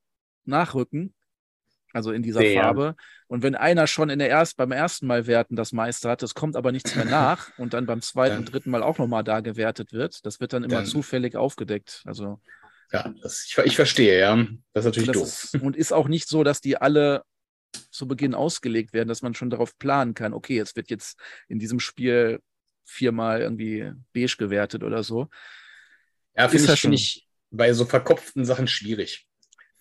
nachrücken, also in dieser Sehr. Farbe. Und wenn einer schon in der erst, beim ersten Mal werten das Meister hat, das kommt aber nichts mehr nach und dann beim zweiten, dann, dritten Mal auch nochmal da gewertet wird, das wird dann immer dann, zufällig aufgedeckt. Also ja, das, ich, ich, verstehe, ja. Das ist natürlich das doof. Ist, und ist auch nicht so, dass die alle zu Beginn ausgelegt werden, dass man schon darauf planen kann, okay, es wird jetzt in diesem Spiel viermal irgendwie beige gewertet oder so. Ja, finde ich, find ich bei so verkopften Sachen schwierig.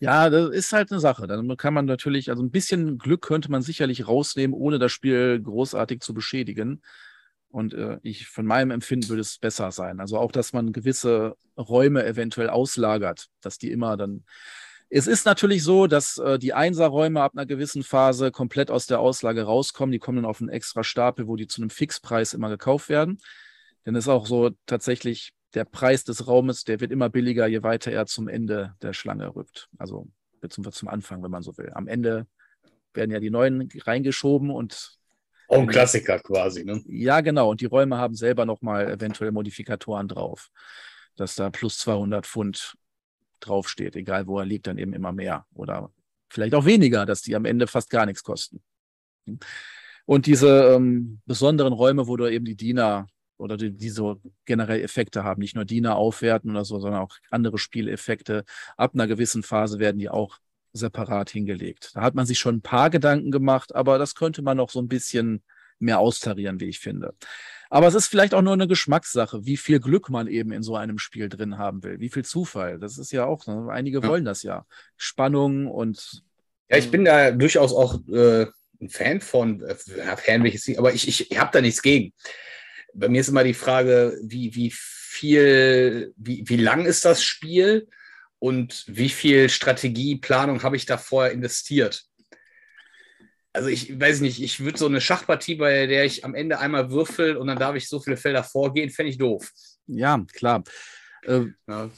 Ja, das ist halt eine Sache. Dann kann man natürlich, also ein bisschen Glück könnte man sicherlich rausnehmen, ohne das Spiel großartig zu beschädigen. Und äh, ich von meinem Empfinden würde es besser sein. Also auch, dass man gewisse Räume eventuell auslagert, dass die immer dann es ist natürlich so, dass äh, die Einserräume ab einer gewissen Phase komplett aus der Auslage rauskommen. Die kommen dann auf einen extra Stapel, wo die zu einem Fixpreis immer gekauft werden. Denn es ist auch so tatsächlich, der Preis des Raumes, der wird immer billiger, je weiter er zum Ende der Schlange rückt. Also zum, zum Anfang, wenn man so will. Am Ende werden ja die neuen reingeschoben und Oh, ein Klassiker quasi, ne? Ja, genau. Und die Räume haben selber nochmal eventuell Modifikatoren drauf, dass da plus 200 Pfund draufsteht, egal wo er liegt, dann eben immer mehr oder vielleicht auch weniger, dass die am Ende fast gar nichts kosten. Und diese ähm, besonderen Räume, wo du eben die Diener oder die, die so generell Effekte haben, nicht nur Diener aufwerten oder so, sondern auch andere Spieleffekte. Ab einer gewissen Phase werden die auch separat hingelegt. Da hat man sich schon ein paar Gedanken gemacht, aber das könnte man noch so ein bisschen mehr austarieren, wie ich finde. Aber es ist vielleicht auch nur eine Geschmackssache, wie viel Glück man eben in so einem Spiel drin haben will, wie viel Zufall. Das ist ja auch, ne? einige ja. wollen das ja. Spannung und. Ja, ich bin da durchaus auch äh, ein Fan von, äh, Fan nicht, aber ich, ich, ich habe da nichts gegen. Bei mir ist immer die Frage, wie, wie viel, wie, wie lang ist das Spiel und wie viel Strategieplanung habe ich da vorher investiert? Also ich weiß nicht, ich würde so eine Schachpartie, bei der ich am Ende einmal würfel und dann darf ich so viele Felder vorgehen, fände ich doof. Ja, klar. Äh, ja.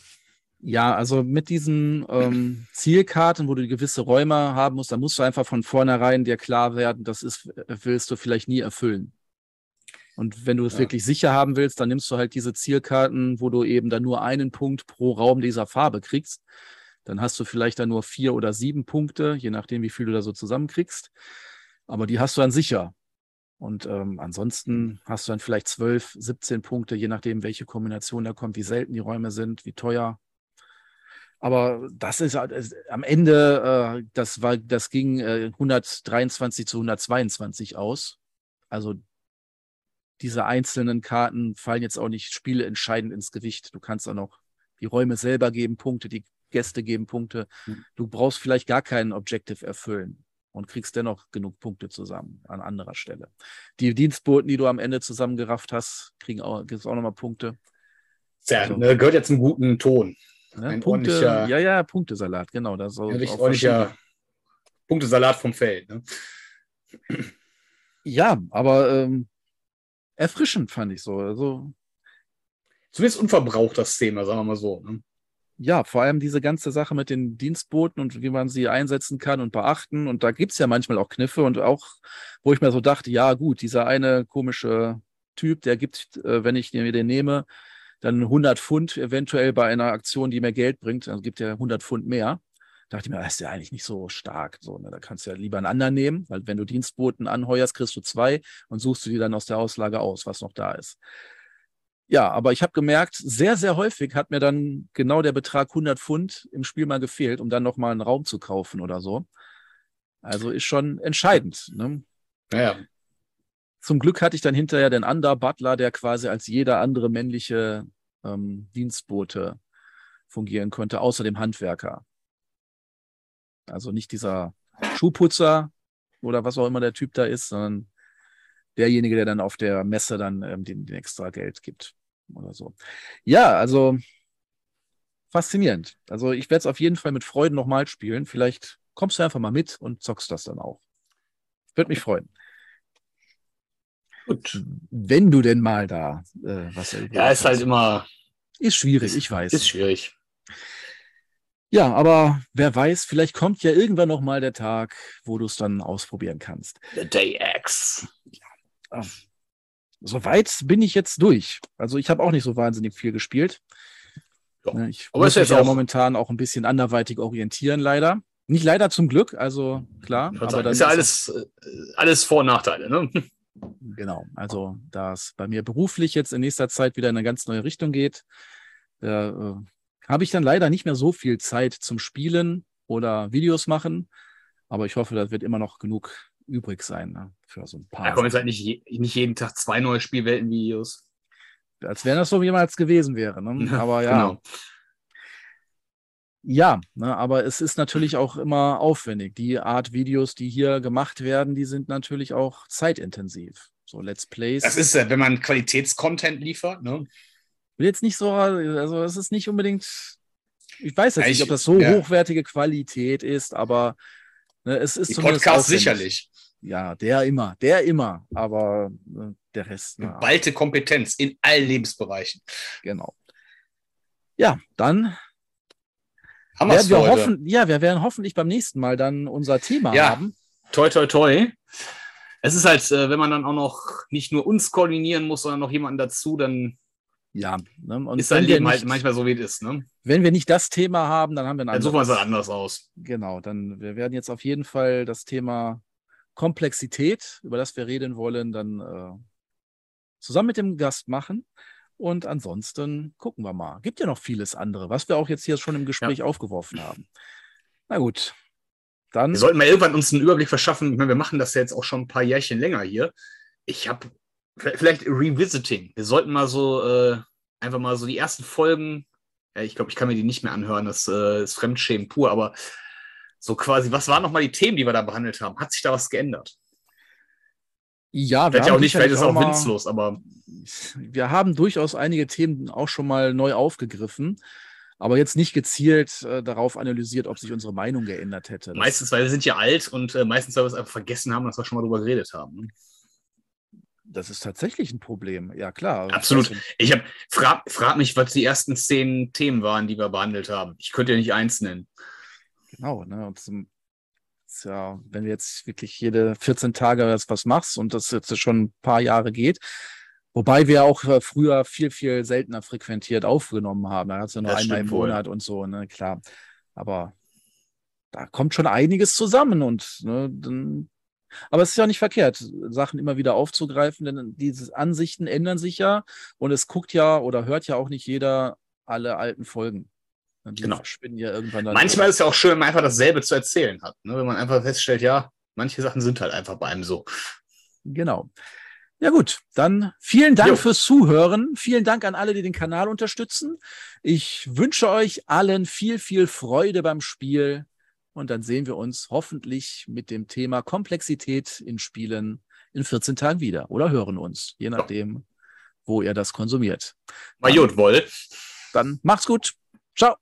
ja. also mit diesen ähm, Zielkarten, wo du gewisse Räume haben musst, da musst du einfach von vornherein dir klar werden, das ist, willst du vielleicht nie erfüllen. Und wenn du es Ja. wirklich sicher haben willst, dann nimmst du halt diese Zielkarten, wo du eben dann nur einen Punkt pro Raum dieser Farbe kriegst. Dann hast du vielleicht dann nur vier oder sieben Punkte, je nachdem, wie viel du da so zusammenkriegst. Aber die hast du dann sicher. Und ähm, ansonsten hast du dann vielleicht 12, 17 Punkte, je nachdem, welche Kombination da kommt, wie selten die Räume sind, wie teuer. Aber das ist halt, es- am Ende, äh, das war, das ging äh, 123 zu 122 aus. Also diese einzelnen Karten fallen jetzt auch nicht spieleentscheidend ins Gewicht. Du kannst auch noch die Räume selber geben Punkte, die Gäste geben Punkte. Hm. Du brauchst vielleicht gar keinen Objective erfüllen und kriegst dennoch genug Punkte zusammen an anderer Stelle. Die Dienstboten, die du am Ende zusammengerafft hast, kriegen auch, gibt's auch nochmal Punkte. Ja, Also- ne, gehört ja zum guten Ton. Ne? Ein Punkte, ja, ja, Punktesalat, genau. Das richtig auch ordentlicher Punktesalat vom Feld. Ne? Ja, aber ähm, erfrischend fand ich so. Also Zumindest unverbraucht das Thema, sagen wir mal so. Ne? Ja, vor allem diese ganze Sache mit den Dienstboten und wie man sie einsetzen kann und beachten. Und da gibt's ja manchmal auch Kniffe und auch, wo ich mir so dachte, ja gut, dieser eine komische Typ, der gibt, äh, wenn ich mir den nehme, dann 100 Pfund eventuell bei einer Aktion, die mir Geld bringt, dann gibt er 100 Pfund mehr. Da dachte ich mir, das ist ja eigentlich nicht so stark. So, ne? Da kannst du ja lieber einen anderen nehmen, weil wenn du Dienstboten anheuerst, kriegst du zwei und suchst du die dann aus der Auslage aus, was noch da ist. Ja, aber ich habe gemerkt, sehr, sehr häufig hat mir dann genau der Betrag 100 Pfund im Spiel mal gefehlt, um dann nochmal einen Raum zu kaufen oder so. Also ist schon entscheidend. Ne? Naja, Zum Glück hatte ich dann hinterher den Under Butler, der quasi als jeder andere männliche ähm, Dienstbote fungieren konnte, außer dem Handwerker. Also nicht dieser Schuhputzer oder was auch immer der Typ da ist, sondern derjenige, der dann auf der Messe dann ähm, den, den extra Geld gibt oder so. Ja, also faszinierend. Also ich werde es auf jeden Fall mit Freuden nochmal spielen. Vielleicht kommst du einfach mal mit und zockst das dann auch. Würde mich freuen. gut. Wenn du denn mal da äh, was Ja, ist halt immer Ist schwierig, ich weiß. ist schwierig. ja, aber wer weiß, vielleicht kommt ja irgendwann noch mal der Tag, wo du es dann ausprobieren kannst. The Day X. Soweit bin ich jetzt durch. Also ich habe auch nicht so wahnsinnig viel gespielt. Ja. Ne, Ich Aber muss mich ja auch- momentan auch ein bisschen anderweitig orientieren, leider. Nicht leider zum Glück, also klar. Aber dann ist ja alles, äh, alles Vor- und Nachteile. Ne? Genau, also da es bei mir beruflich jetzt in nächster Zeit wieder in eine ganz neue Richtung geht, äh, habe ich dann leider nicht mehr so viel Zeit zum Spielen oder Videos machen. Aber ich hoffe, da wird immer noch genug übrig sein ne, für so ein paar. Da kommen jetzt halt nicht, je, nicht jeden Tag zwei neue Spielwelten-Videos. als wenn das so jemals gewesen wäre. Ne? Aber ja, Genau. ja, ne, aber es ist natürlich auch immer aufwendig. Die Art Videos, die hier gemacht werden, die sind natürlich auch zeitintensiv. So Let's Plays. Das ist, äh, wenn man Qualitätscontent liefert. Ne? will jetzt nicht so, also es ist nicht unbedingt, ich weiß jetzt Ja, nicht, ich- ob das so ja. hochwertige Qualität ist, aber ne, es ist aufwendig. sicherlich. Ja, der immer, der immer, aber äh, der Rest, na, Geballte Kompetenz in allen Lebensbereichen. genau. Ja, dann Haben werden wir heute. hoffen, ja, wir werden hoffentlich beim nächsten Mal dann unser Thema Ja. haben. Toi, toi, toi. Es ist halt, äh, wenn man dann auch noch nicht nur uns koordinieren muss, sondern noch jemanden dazu, dann Ja, ne, und ist wenn wir, Leben halt nicht, manchmal so, wie es ist. Ne? wenn wir nicht das Thema haben, dann haben wir ein Dann suchen wir es anderes. halt anders aus. Genau, dann wir werden jetzt auf jeden Fall das Thema Komplexität, über das wir reden wollen, dann äh, zusammen mit dem Gast machen. Und ansonsten gucken wir mal. Gibt ja noch vieles andere, was wir auch jetzt hier schon im Gespräch aufgeworfen haben. Na gut, dann Wir sollten mal irgendwann uns einen Überblick verschaffen. Ich meine, wir machen das ja jetzt auch schon ein paar Jährchen länger hier. Ich habe vielleicht Revisiting. Wir sollten mal so äh, einfach mal so die ersten Folgen. Ja, ich glaube, ich kann mir die nicht mehr anhören. Das äh, ist Fremdschämen pur. Aber so quasi, was waren noch mal die Themen, die wir da behandelt haben? Hat sich da was geändert? ja, wir Vielleicht ja haben auch nicht, vielleicht ist auch mal- winzlos, aber wir haben durchaus einige Themen auch schon mal neu aufgegriffen, aber jetzt nicht gezielt äh, darauf analysiert, ob sich unsere Meinung geändert hätte. Meistens, weil wir sind ja alt und äh, meistens, weil wir es einfach vergessen haben, dass wir schon mal drüber geredet haben. Das ist tatsächlich ein Problem. Ja, klar. Absolut. Ich habe frag, frag mich, was die ersten zehn Themen waren, die wir behandelt haben. Ich könnte ja nicht eins nennen. Genau, ne? Und zum, ja, wenn du jetzt wirklich jede 14 Tage was, machst und das jetzt schon ein paar Jahre geht, Wobei wir auch äh, früher viel, viel seltener frequentiert aufgenommen haben. Da es ja nur Das einmal im wohl. Monat und so, ne, klar. Aber da kommt schon einiges zusammen und ne, dann, aber es ist ja nicht verkehrt, Sachen immer wieder aufzugreifen, denn diese Ansichten ändern sich ja und es guckt ja oder hört ja auch nicht jeder alle alten Folgen. Die Genau. verschwinden ja irgendwann dann. Manchmal ist es ja auch schön, wenn man einfach dasselbe zu erzählen hat. Ne? Wenn man einfach feststellt, ja, manche Sachen sind halt einfach bei einem so. Genau. Ja gut, dann vielen Dank Jo. fürs Zuhören. Vielen Dank an alle, die den Kanal unterstützen. Ich wünsche euch allen viel, viel Freude beim Spiel. Und dann sehen wir uns hoffentlich mit dem Thema Komplexität in Spielen in 14 Tagen wieder oder hören uns, je nachdem, wo ihr das konsumiert. Mal gut, woll. Dann macht's gut. Ciao.